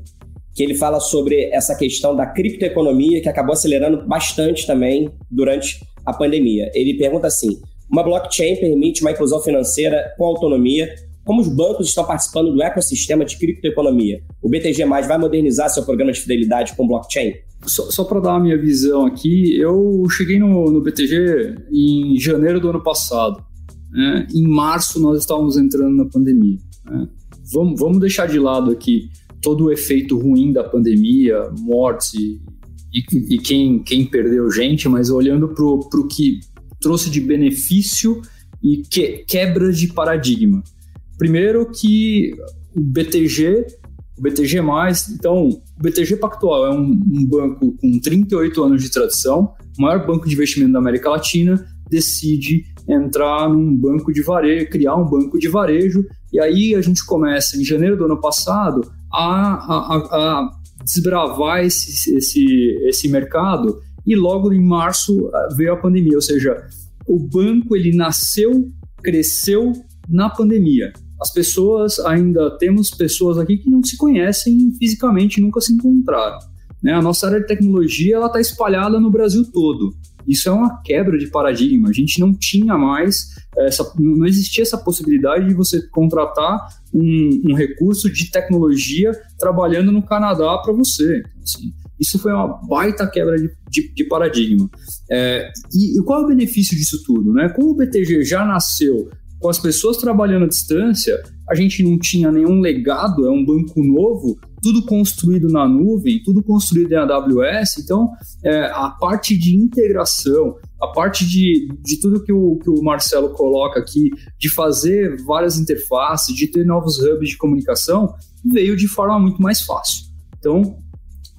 que ele fala sobre essa questão da criptoeconomia, que acabou acelerando bastante também durante a pandemia. Ele pergunta assim: uma blockchain permite uma inclusão financeira com autonomia. Como os bancos estão participando do ecossistema de criptoeconomia? O BTG vai modernizar seu programa de fidelidade com blockchain? Só, só para dar a minha visão aqui, eu cheguei no, no BTG em janeiro do ano passado. Né? Em março nós estávamos entrando na pandemia. Né? Vamos, vamos deixar de lado aqui todo o efeito ruim da pandemia, mortes e, e, e quem, quem perdeu gente, mas olhando para o que trouxe de benefício e que, quebra de paradigma. Primeiro que o BTG, o BTG+, então, o BTG Pactual é um, um banco com 38 anos de tradição, o maior banco de investimento da América Latina, decide entrar num banco de varejo, criar um banco de varejo, e aí a gente começa, em janeiro do ano passado, a, a, a desbravar esse, esse, esse mercado e logo em março ah, veio a pandemia, ou seja, o banco ele nasceu, cresceu na pandemia. As pessoas ainda temos pessoas aqui que não se conhecem fisicamente, nunca se encontraram. Né? A nossa área de tecnologia ela está espalhada no Brasil todo. Isso é uma quebra de paradigma. A gente não tinha mais essa, não existia essa possibilidade de você contratar um, um recurso de tecnologia trabalhando no Canadá para você. Então, assim, isso foi uma baita quebra de, de, de paradigma. É, e, e, qual é o benefício disso tudo? Né? Como o BTG já nasceu com as pessoas trabalhando à distância, a gente não tinha nenhum legado, é um banco novo, tudo construído na nuvem, tudo construído em AWS. Então, é, a parte de integração, a parte de, de tudo que o, que o Marcelo coloca aqui, de fazer várias interfaces, de ter novos hubs de comunicação, veio de forma muito mais fácil. Então,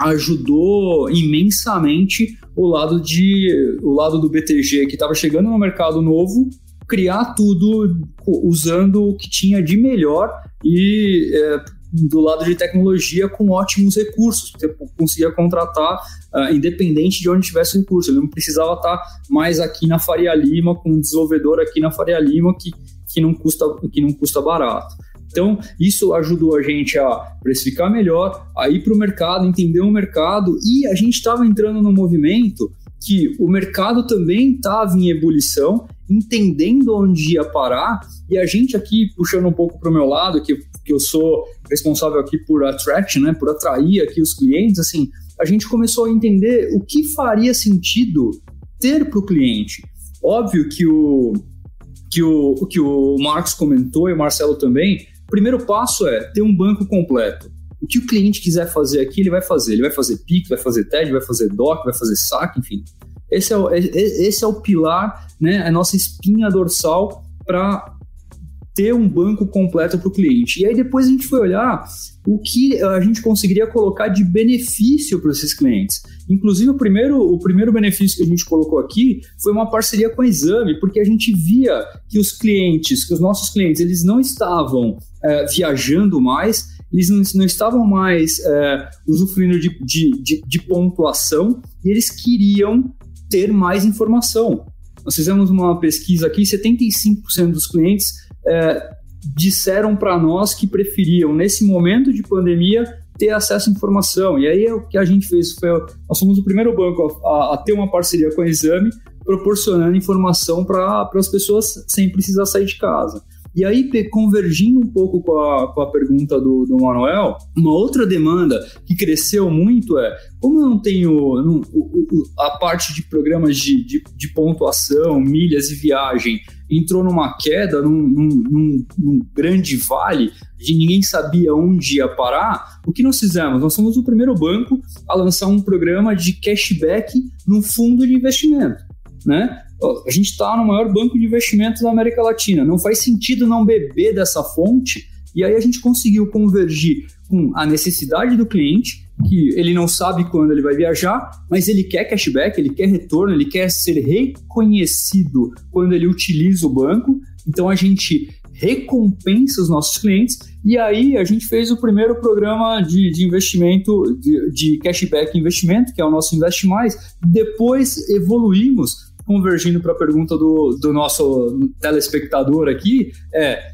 ajudou imensamente o lado de o lado do BTG que estava chegando no mercado novo criar tudo usando o que tinha de melhor e é, do lado de tecnologia com ótimos recursos. Você conseguia contratar uh, independente de onde tivesse o recurso. Ele não precisava estar mais aqui na Faria Lima, com um desenvolvedor aqui na Faria Lima que, que, não, custa, que não custa barato. Então, isso ajudou a gente a precificar melhor, a ir para o mercado, entender o mercado e a gente estava entrando no movimento que o mercado também estava em ebulição entendendo onde ia parar, e a gente aqui, puxando um pouco para o meu lado, que, que eu sou responsável aqui por attract, né, por atrair aqui os clientes, assim, a gente começou a entender o que faria sentido ter para o cliente. Óbvio que o, que o que o Marcos comentou e o Marcelo também, primeiro passo é ter um banco completo. O que o cliente quiser fazer aqui, ele vai fazer. Ele vai fazer PIX, vai fazer TED, vai fazer DOC, vai fazer SAC, enfim. Esse é o, esse é o pilar, né, a nossa espinha dorsal para ter um banco completo para o cliente. E aí depois a gente foi olhar o que a gente conseguiria colocar de benefício para esses clientes. Inclusive, o primeiro, o primeiro benefício que a gente colocou aqui foi uma parceria com a Exame, porque a gente via que os clientes, que os nossos clientes, eles não estavam é, viajando mais, eles não, não estavam mais é, usufruindo de, de, de, de pontuação e eles queriam ter mais informação. Nós fizemos uma pesquisa aqui, 75% dos clientes é, disseram para nós que preferiam, nesse momento de pandemia, ter acesso à informação. E aí é o que a gente fez foi, nós somos o primeiro banco a, a ter uma parceria com a Exame, proporcionando informação para as pessoas sem precisar sair de casa. E aí, convergindo um pouco com a, com a pergunta do, do Manuel, uma outra demanda que cresceu muito é, como eu não tenho não, a parte de programas de, de, de, pontuação, milhas e viagem, entrou numa queda, num, num, num, grande vale, de ninguém sabia onde ia parar, o que nós fizemos? Nós somos o primeiro banco a lançar um programa de cashback num fundo de investimento. Né? A gente está no maior banco de investimentos da América Latina. Não faz sentido não beber dessa fonte. E aí a gente conseguiu convergir com a necessidade do cliente, que ele não sabe quando ele vai viajar, mas ele quer cashback, ele quer retorno, ele quer ser reconhecido quando ele utiliza o banco. Então a gente recompensa os nossos clientes e aí a gente fez o primeiro programa de, de investimento, de, de cashback investimento, que é o nosso Investe Mais. Depois evoluímos convergindo para a pergunta do, do nosso telespectador aqui, é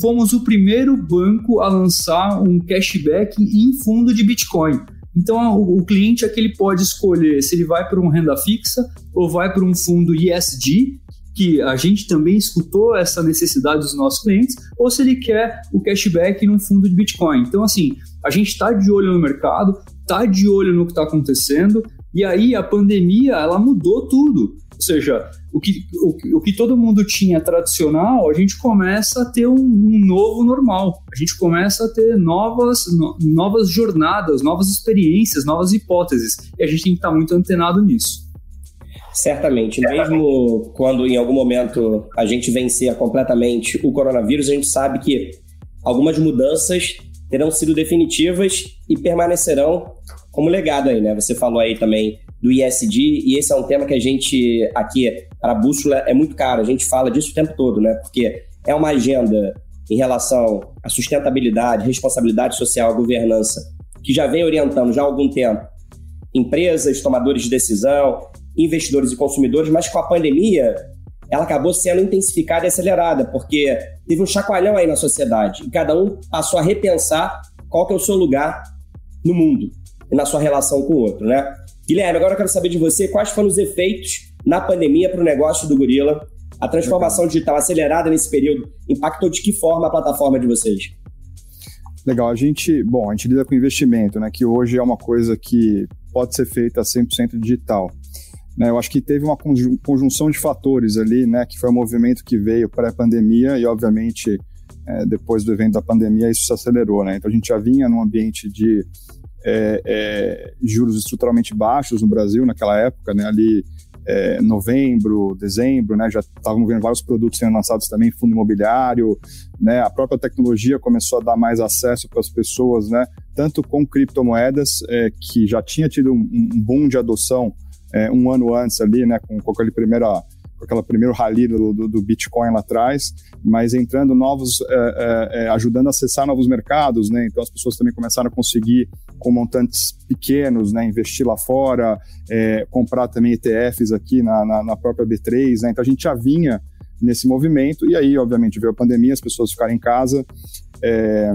fomos o primeiro banco a lançar um cashback em fundo de Bitcoin. Então, o, cliente é que ele pode escolher se ele vai para um renda fixa ou vai para um fundo ISD, que a gente também escutou essa necessidade dos nossos clientes, ou se ele quer o cashback num fundo de Bitcoin. Então, assim, a gente está de olho no mercado, está de olho no que está acontecendo, e aí a pandemia ela mudou tudo. Ou seja, o que, o, o que todo mundo tinha tradicional, a gente começa a ter um, um novo normal. A gente começa a ter novas, no, novas jornadas, novas experiências, novas hipóteses. E a gente tem que estar muito antenado nisso. Certamente. Mesmo quando em algum momento a gente vencer completamente o coronavírus, a gente sabe que algumas mudanças terão sido definitivas e permanecerão como legado aí, né? Você falou aí também do ISD, e esse é um tema que a gente aqui, para a Bússola, é muito caro, a gente fala disso o tempo todo, né? Porque é uma agenda em relação à sustentabilidade, responsabilidade social, governança, que já vem orientando já há algum tempo empresas, tomadores de decisão, investidores e consumidores, mas com a pandemia ela acabou sendo intensificada e acelerada, porque teve um chacoalhão aí na sociedade e cada um passou a repensar qual que é o seu lugar no mundo e na sua relação com o outro, né? Guilherme, agora eu quero saber de você quais foram os efeitos na pandemia para o negócio do Gorila. A transformação digital acelerada nesse período impactou de que forma a plataforma de vocês? Legal, a gente, bom, a gente lida com investimento, né, que hoje é uma coisa que pode ser feita 100% digital. Né, eu acho que teve uma conjunção de fatores ali, né, que foi um movimento que veio pré-pandemia e, obviamente, é, depois do evento da pandemia, isso se acelerou. Né? Então, a gente já vinha num ambiente de é, é, juros estruturalmente baixos no Brasil naquela época, né, ali é, novembro, dezembro, né, já estavam vendo vários produtos sendo lançados também, fundo imobiliário, né, a própria tecnologia começou a dar mais acesso para as pessoas, né, tanto com criptomoedas, é, que já tinha tido um, um boom de adoção é, um ano antes ali, né, com, com aquele primeiro com aquela primeiro rally do, do, do, Bitcoin lá atrás, mas entrando novos, é, é, é, ajudando a acessar novos mercados, né? Então as pessoas também começaram a conseguir com montantes pequenos, né? Investir lá fora, é, comprar também ETFs aqui na, na, na, própria B3, né? Então a gente já vinha nesse movimento e aí, obviamente, veio a pandemia, as pessoas ficaram em casa. É,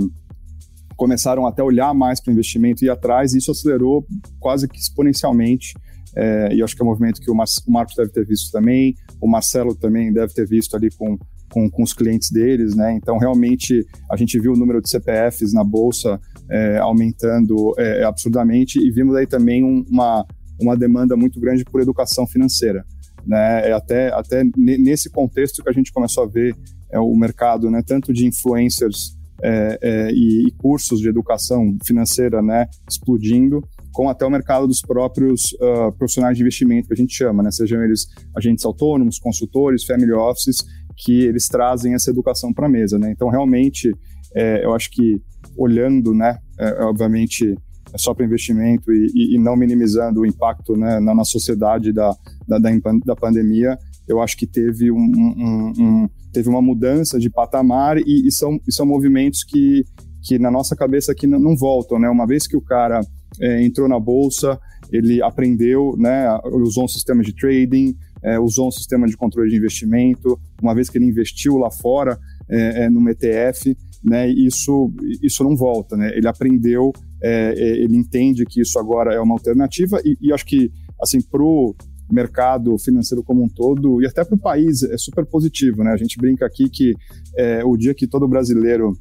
começaram até a olhar mais para o investimento e ir atrás, e isso acelerou quase que exponencialmente. É, e acho que é um movimento que o, Mar o Marcos deve ter visto também, o Marcelo também deve ter visto ali com, com, com, os clientes deles, né? Então, realmente, a gente viu o número de CPFs na Bolsa é, aumentando é, absurdamente e vimos aí também um, uma, uma demanda muito grande por educação financeira. Né? É até, até nesse contexto que a gente começou a ver é, o mercado, né, tanto de influencers é, é, e, e, cursos de educação financeira né, explodindo, com até o mercado dos próprios uh, profissionais de investimento, que a gente chama, né, sejam eles agentes autônomos, consultores, family offices, que eles trazem essa educação para a mesa. Né? Então, realmente, é, eu acho que olhando, né, é, obviamente, é só para investimento e, e, e, não minimizando o impacto né, na, na, sociedade da, da, da, pandemia, eu acho que teve, um, um, um, teve uma mudança de patamar e, e, são, são movimentos que, que na nossa cabeça aqui não, não voltam. Né? Uma vez que o cara é, entrou na bolsa, ele aprendeu, né, usou um sistema de trading, é, usou um sistema de controle de investimento, uma vez que ele investiu lá fora é, é no ETF, né, isso, isso não volta. Né? Ele aprendeu é, é, ele entende que isso agora é uma alternativa e, e acho que, assim, o mercado financeiro como um todo e até para o país é super positivo, né? A gente brinca aqui que é, o dia que todo brasileiro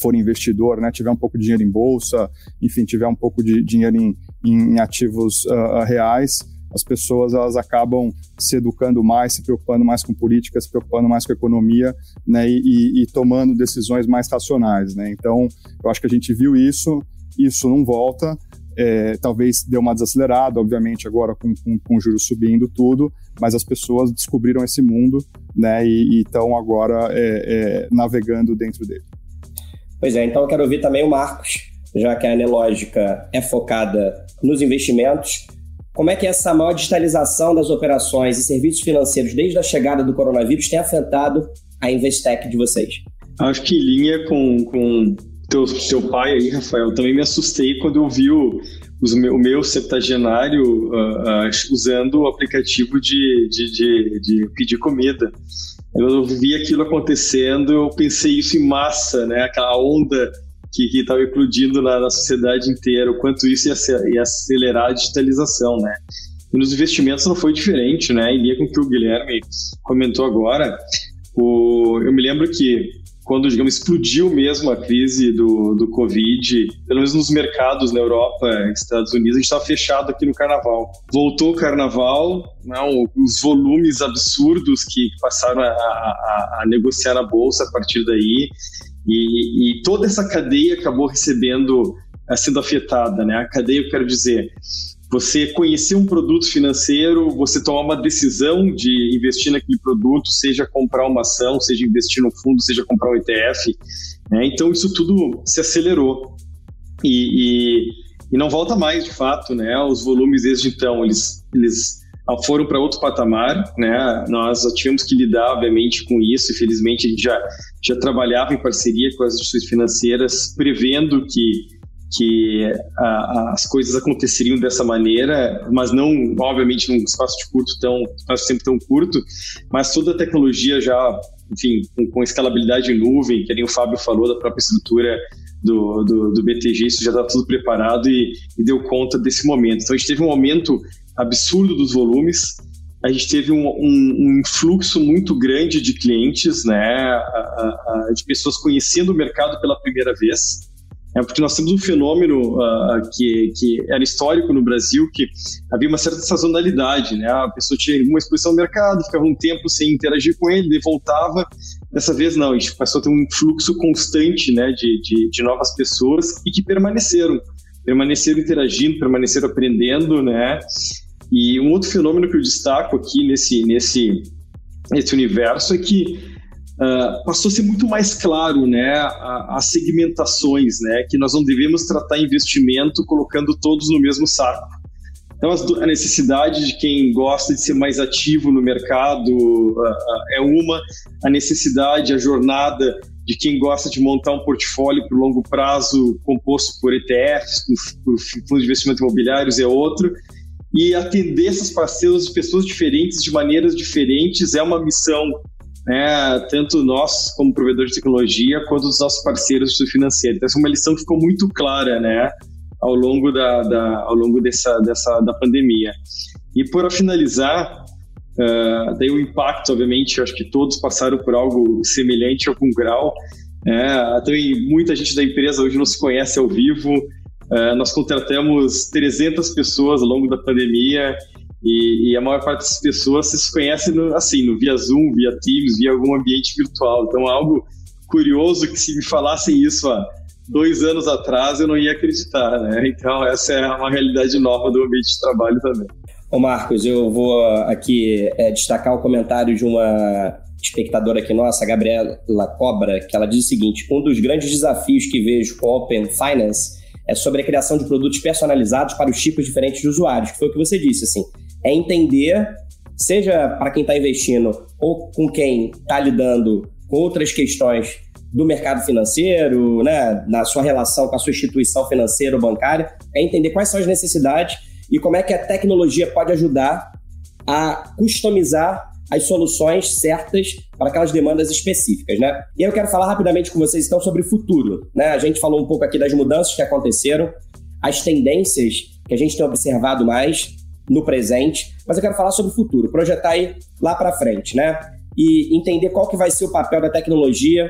for investidor, né, tiver um pouco de dinheiro em bolsa, enfim, tiver um pouco de dinheiro em, em ativos uh, reais, as pessoas elas acabam se educando mais, se preocupando mais com política, se preocupando mais com economia, né, e, e, tomando decisões mais racionais, né. Então, eu acho que a gente viu isso isso não volta. É, talvez deu uma desacelerada, obviamente, agora com, com, com juros subindo tudo, mas as pessoas descobriram esse mundo né, e estão agora é, é, navegando dentro dele. Pois é, então eu quero ouvir também o Marcos, já que a Anelógica é focada nos investimentos. Como é que essa maior digitalização das operações e serviços financeiros desde a chegada do coronavírus tem afetado a Investec de vocês? Acho que em linha com, com teu, teu pai aí, Rafael, também me assustei quando eu vi o, os, o meu septagenário uh, uh, usando o aplicativo de, de, de, de, pedir comida. Eu vi aquilo acontecendo, eu pensei isso em massa, né? Aquela onda que estava eclodindo na, na, sociedade inteira, o quanto isso ia, ia, acelerar a digitalização, né? E nos investimentos não foi diferente, né? Em linha com o que o Guilherme comentou agora, o, eu me lembro que quando, digamos, explodiu mesmo a crise do, do Covid, pelo menos nos mercados na Europa Estados Unidos, a gente estava fechado aqui no Carnaval. Voltou o Carnaval, não, os volumes absurdos que passaram a, a, a negociar na Bolsa a partir daí, e, e toda essa cadeia acabou recebendo, eh, sendo afetada, né? A cadeia, eu quero dizer, você conhecer um produto financeiro, você tomar uma decisão de investir naquele produto, seja comprar uma ação, seja investir no fundo, seja comprar um ETF. Né? Então, isso tudo se acelerou. E, e, e, não volta mais, de fato. Né? Os volumes desde então, eles, eles foram para outro patamar. Né? Nós tivemos que lidar, obviamente, com isso. Infelizmente, a gente já, já trabalhava em parceria com as instituições financeiras, prevendo que que a, as coisas aconteceriam dessa maneira, mas não, obviamente, num espaço de curto tão, espaço sempre tão curto, mas toda a tecnologia já, enfim, com, com escalabilidade em nuvem, que nem o Fábio falou da própria estrutura do, do, do BTG, isso já está tudo preparado e, e, deu conta desse momento. Então a gente teve um aumento absurdo dos volumes, a gente teve um, um, um influxo muito grande de clientes, né, a, a, de pessoas conhecendo o mercado pela primeira vez. É porque nós temos um fenômeno uh, que, que era histórico no Brasil, que havia uma certa sazonalidade, né? A pessoa tinha uma exposição ao mercado, ficava um tempo sem interagir com ele, voltava. Dessa vez não, a gente passou a ter um fluxo constante, né, de, de, de novas pessoas e que permaneceram, permaneceram interagindo, permaneceram aprendendo, né? E um outro fenômeno que eu destaco aqui nesse nesse nesse universo é que uh, passou a ser muito mais claro né, as segmentações, né, que nós não devemos tratar investimento colocando todos no mesmo saco. Então, a necessidade de quem gosta de ser mais ativo no mercado uh, é uma, a necessidade, a jornada de quem gosta de montar um portfólio para o longo prazo composto por ETFs, por fundos de investimento imobiliários é outro, e atender essas parcelas de pessoas diferentes de maneiras diferentes é uma missão né, tanto nós como provedores de tecnologia, quanto os nossos parceiros do financeiro. Então, essa é uma lição que ficou muito clara, né, ao longo da, da ao longo dessa, dessa da pandemia. E por finalizar, uh, daí o impacto, obviamente, acho que todos passaram por algo semelhante a algum grau. É, também muita gente da empresa hoje não se conhece ao vivo. Uh, nós contratamos 300 pessoas ao longo da pandemia e, e, a maior parte das pessoas se conhece no, assim, no via Zoom, via Teams, via algum ambiente virtual. Então, algo curioso que se me falassem isso há dois anos atrás, eu não ia acreditar, né? Então, essa é uma realidade nova do ambiente de trabalho também. Ô Marcos, eu vou aqui é, destacar o comentário de uma espectadora aqui nossa, a Gabriela Cobra, que ela diz o seguinte: um dos grandes desafios que vejo com Open Finance é sobre a criação de produtos personalizados para os tipos diferentes de usuários, que foi o que você disse, assim é entender, seja para quem está investindo ou com quem está lidando com outras questões do mercado financeiro, né, na sua relação com a sua instituição financeira ou bancária, é entender quais são as necessidades e como é que a tecnologia pode ajudar a customizar as soluções certas para aquelas demandas específicas, né? E eu quero falar rapidamente com vocês então sobre o futuro, né? A gente falou um pouco aqui das mudanças que aconteceram, as tendências que a gente tem observado mais no presente, mas eu quero falar sobre o futuro, projetar aí lá para frente, né? E entender qual que vai ser o papel da tecnologia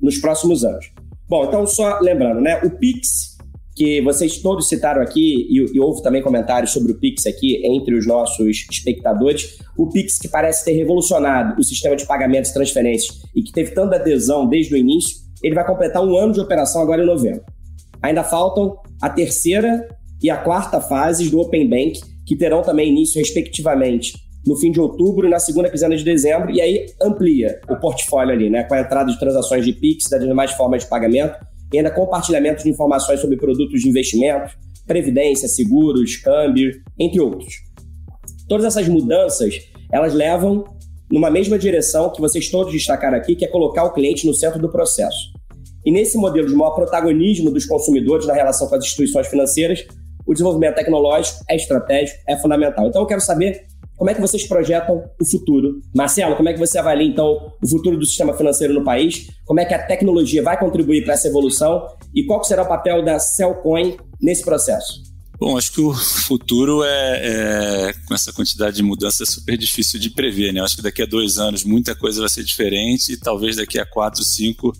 nos próximos anos. Bom, então só lembrando, né? O Pix, que vocês todos citaram aqui, e, e houve também comentários sobre o Pix aqui entre os nossos espectadores, o Pix que parece ter revolucionado o sistema de pagamentos e transferências e que teve tanta adesão desde o início, ele vai completar um ano de operação agora em novembro. Ainda faltam a terceira e a quarta fases do Open Bank, que terão também início, respectivamente, no fim de outubro e na segunda quinzena de dezembro, e aí amplia o portfólio ali, né, com a entrada de transações de PIX, das demais formas de pagamento, e ainda compartilhamento de informações sobre produtos de investimento, previdência, seguros, câmbio, entre outros. Todas essas mudanças, elas levam numa mesma direção que vocês todos destacaram aqui, que é colocar o cliente no centro do processo. E nesse modelo de maior protagonismo dos consumidores na relação com as instituições financeiras, o desenvolvimento tecnológico é estratégico, é fundamental. Então eu quero saber como é que vocês projetam o futuro. Marcelo, como é que você avalia então o futuro do sistema financeiro no país? Como é que a tecnologia vai contribuir para essa evolução e qual será o papel da Cellcoin nesse processo? Bom, acho que o futuro é, é, com essa quantidade de mudanças, é super difícil de prever, né? Acho que daqui a dois anos muita coisa vai ser diferente e talvez daqui a quatro, cinco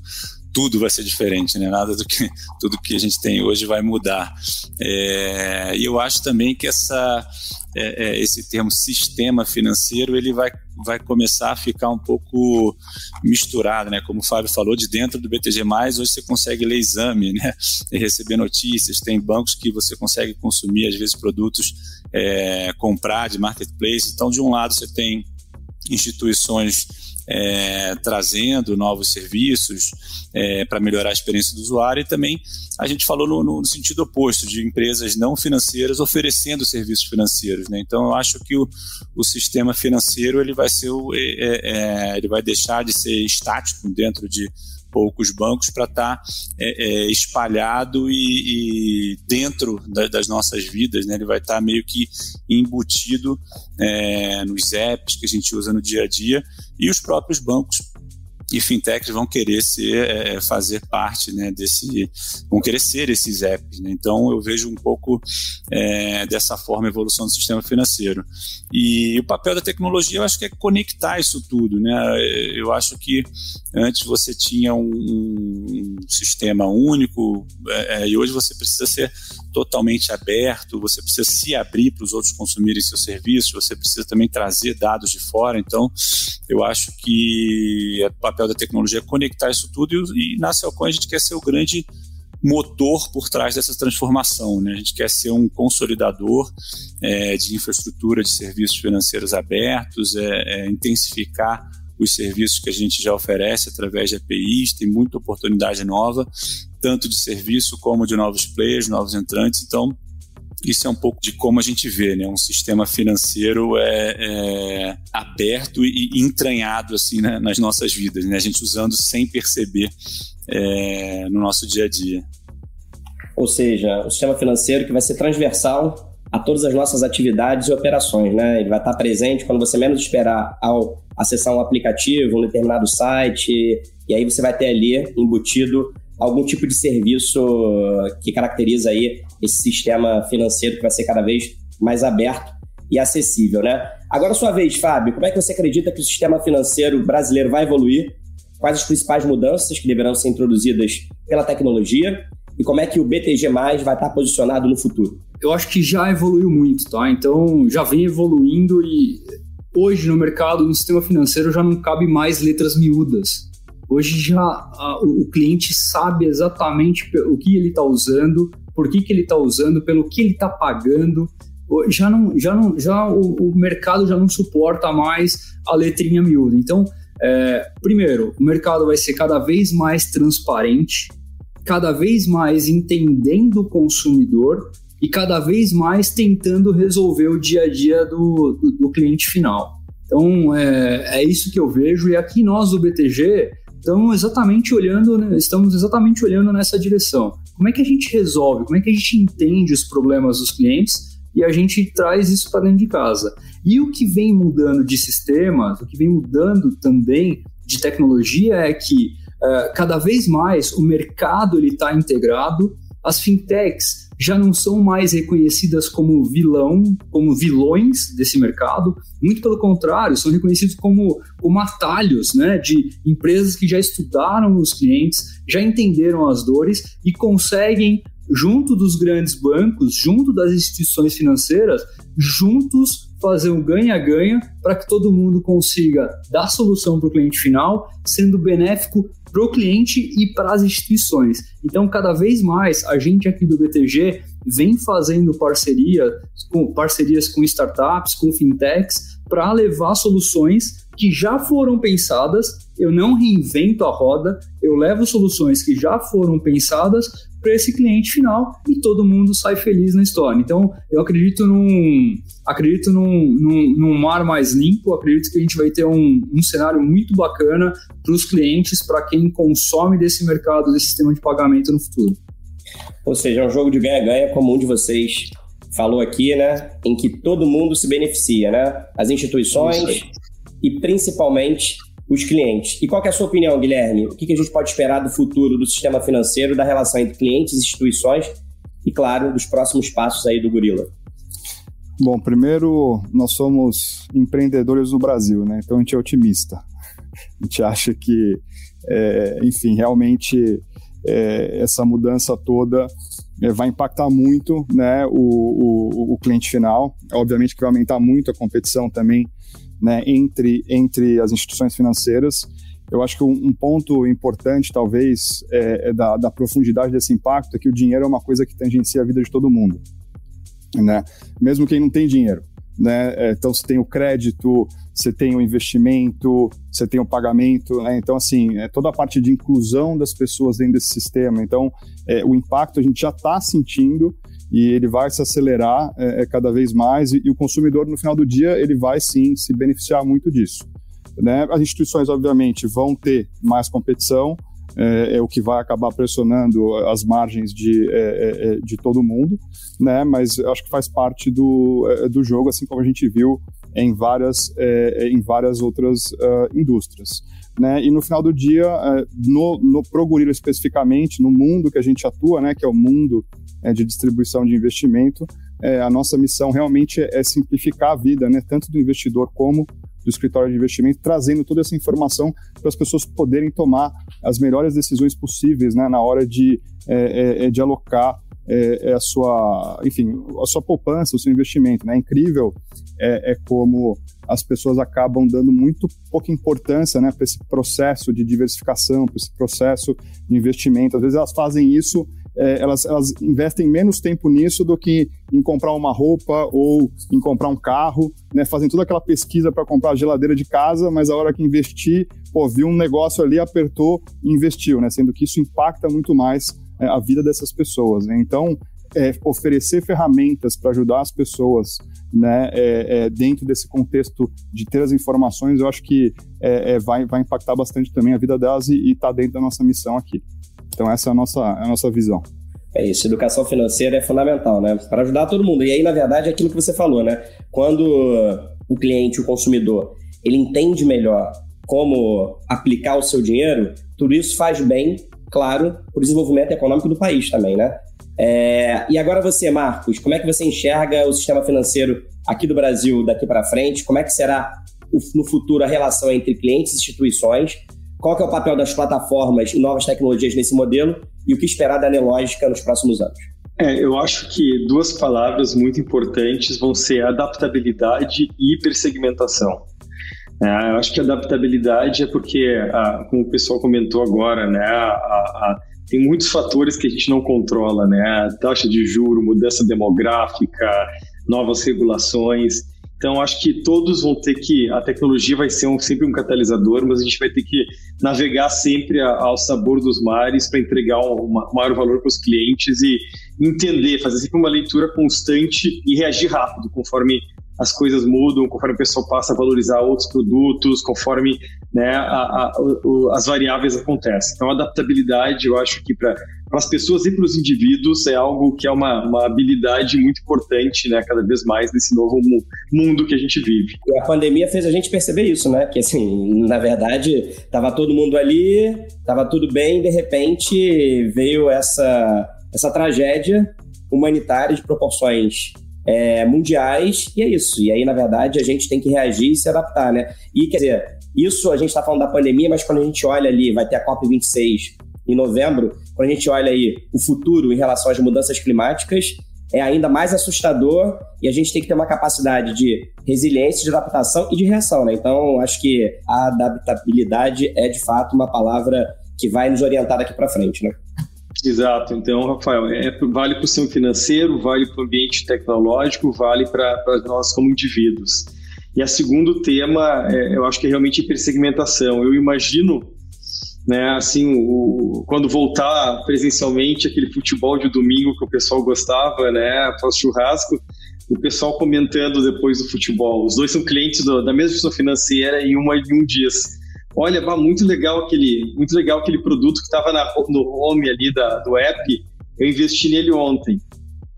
tudo vai ser diferente, né? Nada do que tudo que a gente tem hoje vai mudar. É, e eu acho também que essa é, é, esse termo sistema financeiro ele vai, vai começar a ficar um pouco misturado, né? Como o Fábio falou, de dentro do BTG+, hoje você consegue ler exame, né? E receber notícias, tem bancos que você consegue consumir, às vezes, produtos, é, comprar de marketplace. Então, de um lado, você tem instituições é, trazendo novos serviços é, para melhorar a experiência do usuário e também a gente falou no, no, sentido oposto de empresas não financeiras oferecendo serviços financeiros. Né? Então eu acho que o, o sistema financeiro ele vai ser o, é, é, é ele vai deixar de ser estático dentro de poucos bancos para estar tá, é, é, espalhado e, e dentro da, das nossas vidas, né? Ele vai estar tá meio que embutido é, nos apps que a gente usa no dia a dia e os próprios bancos e fintechs vão querer ser, é, fazer parte né, desse, vão querer ser esses apps. Né? Então eu vejo um pouco é, dessa forma a evolução do sistema financeiro. E o papel da tecnologia eu acho que é conectar isso tudo. Né? Eu acho que antes você tinha um, um sistema único é, é e hoje você precisa ser totalmente aberto, você precisa se abrir para os outros consumirem seus serviços, você precisa também trazer dados de fora. Então, eu acho que o papel da tecnologia é conectar isso tudo e, e na Celcoin a gente quer ser o grande motor por trás dessa transformação. Né? A gente quer ser um consolidador é, de infraestrutura de serviços financeiros abertos, é, é, intensificar os serviços que a gente já oferece através de APIs, tem muita oportunidade nova tanto de serviço como de novos players, novos entrantes. Então, isso é um pouco de como a gente vê, né? Um sistema financeiro é, é aberto e entranhado assim né? nas nossas vidas, né? A gente usando sem perceber é, no nosso dia a dia. Ou seja, o sistema financeiro que vai ser transversal a todas as nossas atividades e operações, né? Ele vai estar presente quando você menos esperar ao acessar um aplicativo, um determinado site, e aí você vai ter ali embutido algum tipo de serviço que caracteriza aí esse sistema financeiro que vai ser cada vez mais aberto e acessível, né? Agora, sua vez, Fábio, como é que você acredita que o sistema financeiro brasileiro vai evoluir? Quais as principais mudanças que deverão ser introduzidas pela tecnologia? E como é que o BTG+, vai estar posicionado no futuro? Eu acho que já evoluiu muito, tá? Então, já vem evoluindo e hoje no mercado, no sistema financeiro, já não cabe mais letras miúdas. Hoje já a, o cliente sabe exatamente o que ele está usando, por que, que ele está usando, pelo que ele está pagando. Já não, já não, já o, o, mercado já não suporta mais a letrinha miúda. Então, é, primeiro, o mercado vai ser cada vez mais transparente, cada vez mais entendendo o consumidor e cada vez mais tentando resolver o dia a dia do, do, do cliente final. Então, é, é isso que eu vejo. E aqui nós do BTG estamos exatamente olhando, né, estamos exatamente olhando nessa direção. Como é que a gente resolve? Como é que a gente entende os problemas dos clientes e a gente traz isso para dentro de casa? E o que vem mudando de sistemas, o que vem mudando também de tecnologia é que uh, cada vez mais o mercado ele está integrado, as fintechs já não são mais reconhecidas como vilão, como vilões desse mercado, muito pelo contrário, são reconhecidos como, como atalhos né, de empresas que já estudaram os clientes, já entenderam as dores e conseguem, junto dos grandes bancos, junto das instituições financeiras, juntos fazer um ganha-ganha para que todo mundo consiga dar solução para o cliente final, sendo benéfico para o cliente e para as instituições. Então, cada vez mais, a gente aqui do BTG vem fazendo parceria, com, parcerias com startups, com fintechs, para levar soluções que já foram pensadas. Eu não reinvento a roda, eu levo soluções que já foram pensadas para esse cliente final e todo mundo sai feliz na história. Então, eu acredito num, acredito num, num, num mar mais limpo, acredito que a gente vai ter um, um cenário muito bacana para os clientes, para quem consome desse mercado, desse sistema de pagamento no futuro. Ou seja, é um jogo de ganha-ganha, como um de vocês falou aqui, né? Em que todo mundo se beneficia, né? As instituições e principalmente os clientes. E qual é a sua opinião, Guilherme? O que a gente pode esperar do futuro do sistema financeiro, da relação entre clientes e instituições e, claro, dos próximos passos aí do Gorila? Bom, primeiro, nós somos empreendedores no Brasil, né? Então a gente é otimista. A gente acha que, é, enfim, realmente é, essa mudança toda é, vai impactar muito né, o, o, o cliente final. Obviamente que vai aumentar muito a competição também né, entre, entre as instituições financeiras. Eu acho que um, um ponto importante, talvez, é, é da, da, profundidade desse impacto é que o dinheiro é uma coisa que tangencia a vida de todo mundo, né? Mesmo quem não tem dinheiro, né? É, então, você tem o crédito, você tem o investimento, você tem o pagamento, né? Então, assim, é toda a parte de inclusão das pessoas dentro desse sistema. Então, é, o impacto a gente já está sentindo e ele vai se acelerar é, é, cada vez mais e, e, o consumidor no final do dia ele vai sim se beneficiar muito disso. Né? As instituições obviamente vão ter mais competição, é, é o que vai acabar pressionando as margens de, é, é, é de todo mundo, né? Mas acho que faz parte do, do jogo, assim como a gente viu em várias em várias outras uh, indústrias. Né? E no final do dia, no, no Progurilo especificamente, no mundo que a gente atua, né, que é o mundo é, de distribuição de investimento, é, a nossa missão realmente é, é simplificar a vida, né, tanto do investidor como do escritório de investimento, trazendo toda essa informação para as pessoas poderem tomar as melhores decisões possíveis né, na hora de, é, é, é de alocar é, a sua, enfim, a sua poupança, o seu investimento. Né? É incrível é, como as pessoas acabam dando muito pouca importância né, para esse processo de diversificação, para esse processo de investimento. Às vezes elas fazem isso é, elas, elas investem menos tempo nisso do que em comprar uma roupa ou em comprar um carro, né? Fazem toda aquela pesquisa para comprar a geladeira de casa, mas a hora que investir, pô, viu um negócio ali, apertou e investiu, né? Sendo que isso impacta muito mais é, a vida dessas pessoas. Né? Então, é, oferecer ferramentas para ajudar as pessoas né, é, é, dentro desse contexto de ter as informações, eu acho que é, é, vai, vai impactar bastante também a vida delas e está dentro da nossa missão aqui. Então essa é a nossa, a nossa visão. É isso, educação financeira é fundamental, né? Para ajudar todo mundo. E aí, na verdade, é aquilo que você falou, né? Quando o cliente, o consumidor, ele entende melhor como aplicar o seu dinheiro, tudo isso faz bem, claro, para o desenvolvimento econômico do país também, né? É, e agora você, Marcos, como é que você enxerga o sistema financeiro aqui do Brasil daqui para frente? Como é que será no futuro a relação entre clientes e instituições? Qual é o papel das plataformas e novas tecnologias nesse modelo? E o que esperar da Nelógica nos próximos anos? É, eu acho que duas palavras muito importantes vão ser adaptabilidade e hipersegmentação. É, eu acho que adaptabilidade é porque, a, como o pessoal comentou agora, né, a, a, tem muitos fatores que a gente não controla, né? Taxa de juro, mudança demográfica, novas regulações. Então, acho que todos vão ter que. A tecnologia vai ser um, sempre um catalisador, mas a gente vai ter que navegar sempre a, ao sabor dos mares para entregar um, maior valor para os clientes e entender, fazer sempre uma leitura constante e reagir rápido conforme as coisas mudam, conforme o pessoal passa a valorizar outros produtos, conforme né, a, a, as variáveis acontecem. Então, a adaptabilidade, eu acho que para as pessoas e para os indivíduos é algo que é uma, uma habilidade muito importante, né, cada vez mais nesse novo mundo que a gente vive. E a pandemia fez a gente perceber isso, né? Que assim, na verdade, estava todo mundo ali, estava tudo bem, de repente veio essa, essa tragédia humanitária de proporções é, mundiais, e é isso. E aí, na verdade, a gente tem que reagir e se adaptar, né? E quer dizer, isso a gente está falando da pandemia, mas quando a gente olha ali, vai ter a COP26 em novembro, quando a gente olha aí o futuro em relação às mudanças climáticas, é ainda mais assustador e a gente tem que ter uma capacidade de resiliência, de adaptação e de reação, né? Então, acho que a adaptabilidade é de fato uma palavra que vai nos orientar daqui para frente, né? Exato. Então, Rafael, é, vale para o sistema financeiro, vale para o ambiente tecnológico, vale para nós como indivíduos. E a segundo tema, é, eu acho que é realmente hipersegmentação. Eu imagino, né, assim, o, quando voltar presencialmente aquele futebol de domingo que o pessoal gostava, né, após churrasco, o pessoal comentando depois do futebol. Os dois são clientes do, da mesma instituição financeira e uma um dias olha, bah, muito legal aquele, muito legal aquele produto que estava no home ali da, do app, eu investi nele ontem.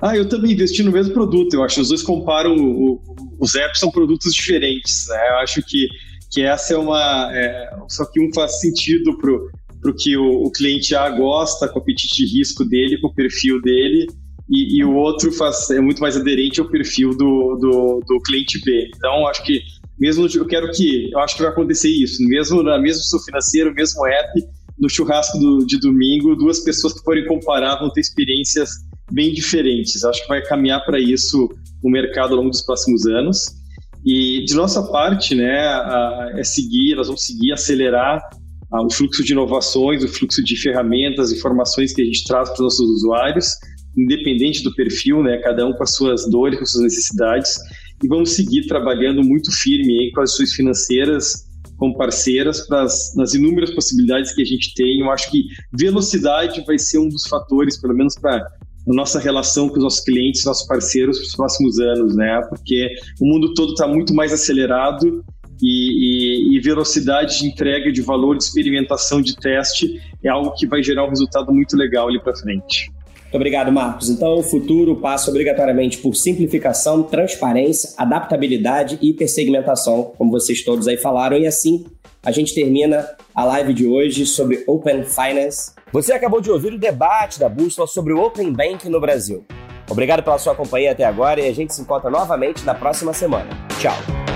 Ah, eu também investi no mesmo produto. Eu acho que os dois comparam, o, os apps são produtos diferentes. Né? Eu acho que, que essa é uma. É, só que um faz sentido para o que o, o, cliente A gosta, com o apetite de risco dele, com o perfil dele, e, e, o outro faz, é muito mais aderente ao perfil do, do, do cliente B. Então, acho que mesmo eu quero que, eu acho que vai acontecer isso, mesmo na mesmo seu financeiro, mesmo app, no churrasco do, de domingo, duas pessoas que forem comparar vão ter experiências bem diferentes. Acho que vai caminhar para isso o mercado ao longo dos próximos anos. E de nossa parte, né, a, é seguir, nós vamos seguir, acelerar a, o fluxo de inovações, o fluxo de ferramentas, informações que a gente traz para os nossos usuários, independente do perfil, né, cada um com as suas dores, com as suas necessidades e vamos seguir trabalhando muito firme aí com as suas financeiras como parceiras nas inúmeras possibilidades que a gente tem. Eu acho que velocidade vai ser um dos fatores, pelo menos para a nossa relação com os nossos clientes, nossos parceiros para os próximos anos, né? Porque o mundo todo está muito mais acelerado e, e, e, velocidade de entrega de valor, de experimentação, de teste é algo que vai gerar um resultado muito legal ali para frente. Muito obrigado, Marcos. Então, o futuro passa obrigatoriamente por simplificação, transparência, adaptabilidade e hipersegmentação, como vocês todos aí falaram. E assim, a gente termina a live de hoje sobre Open Finance. Você acabou de ouvir o debate da Bússola sobre o Open Bank no Brasil. Obrigado pela sua companhia até agora e a gente se encontra novamente na próxima semana. Tchau!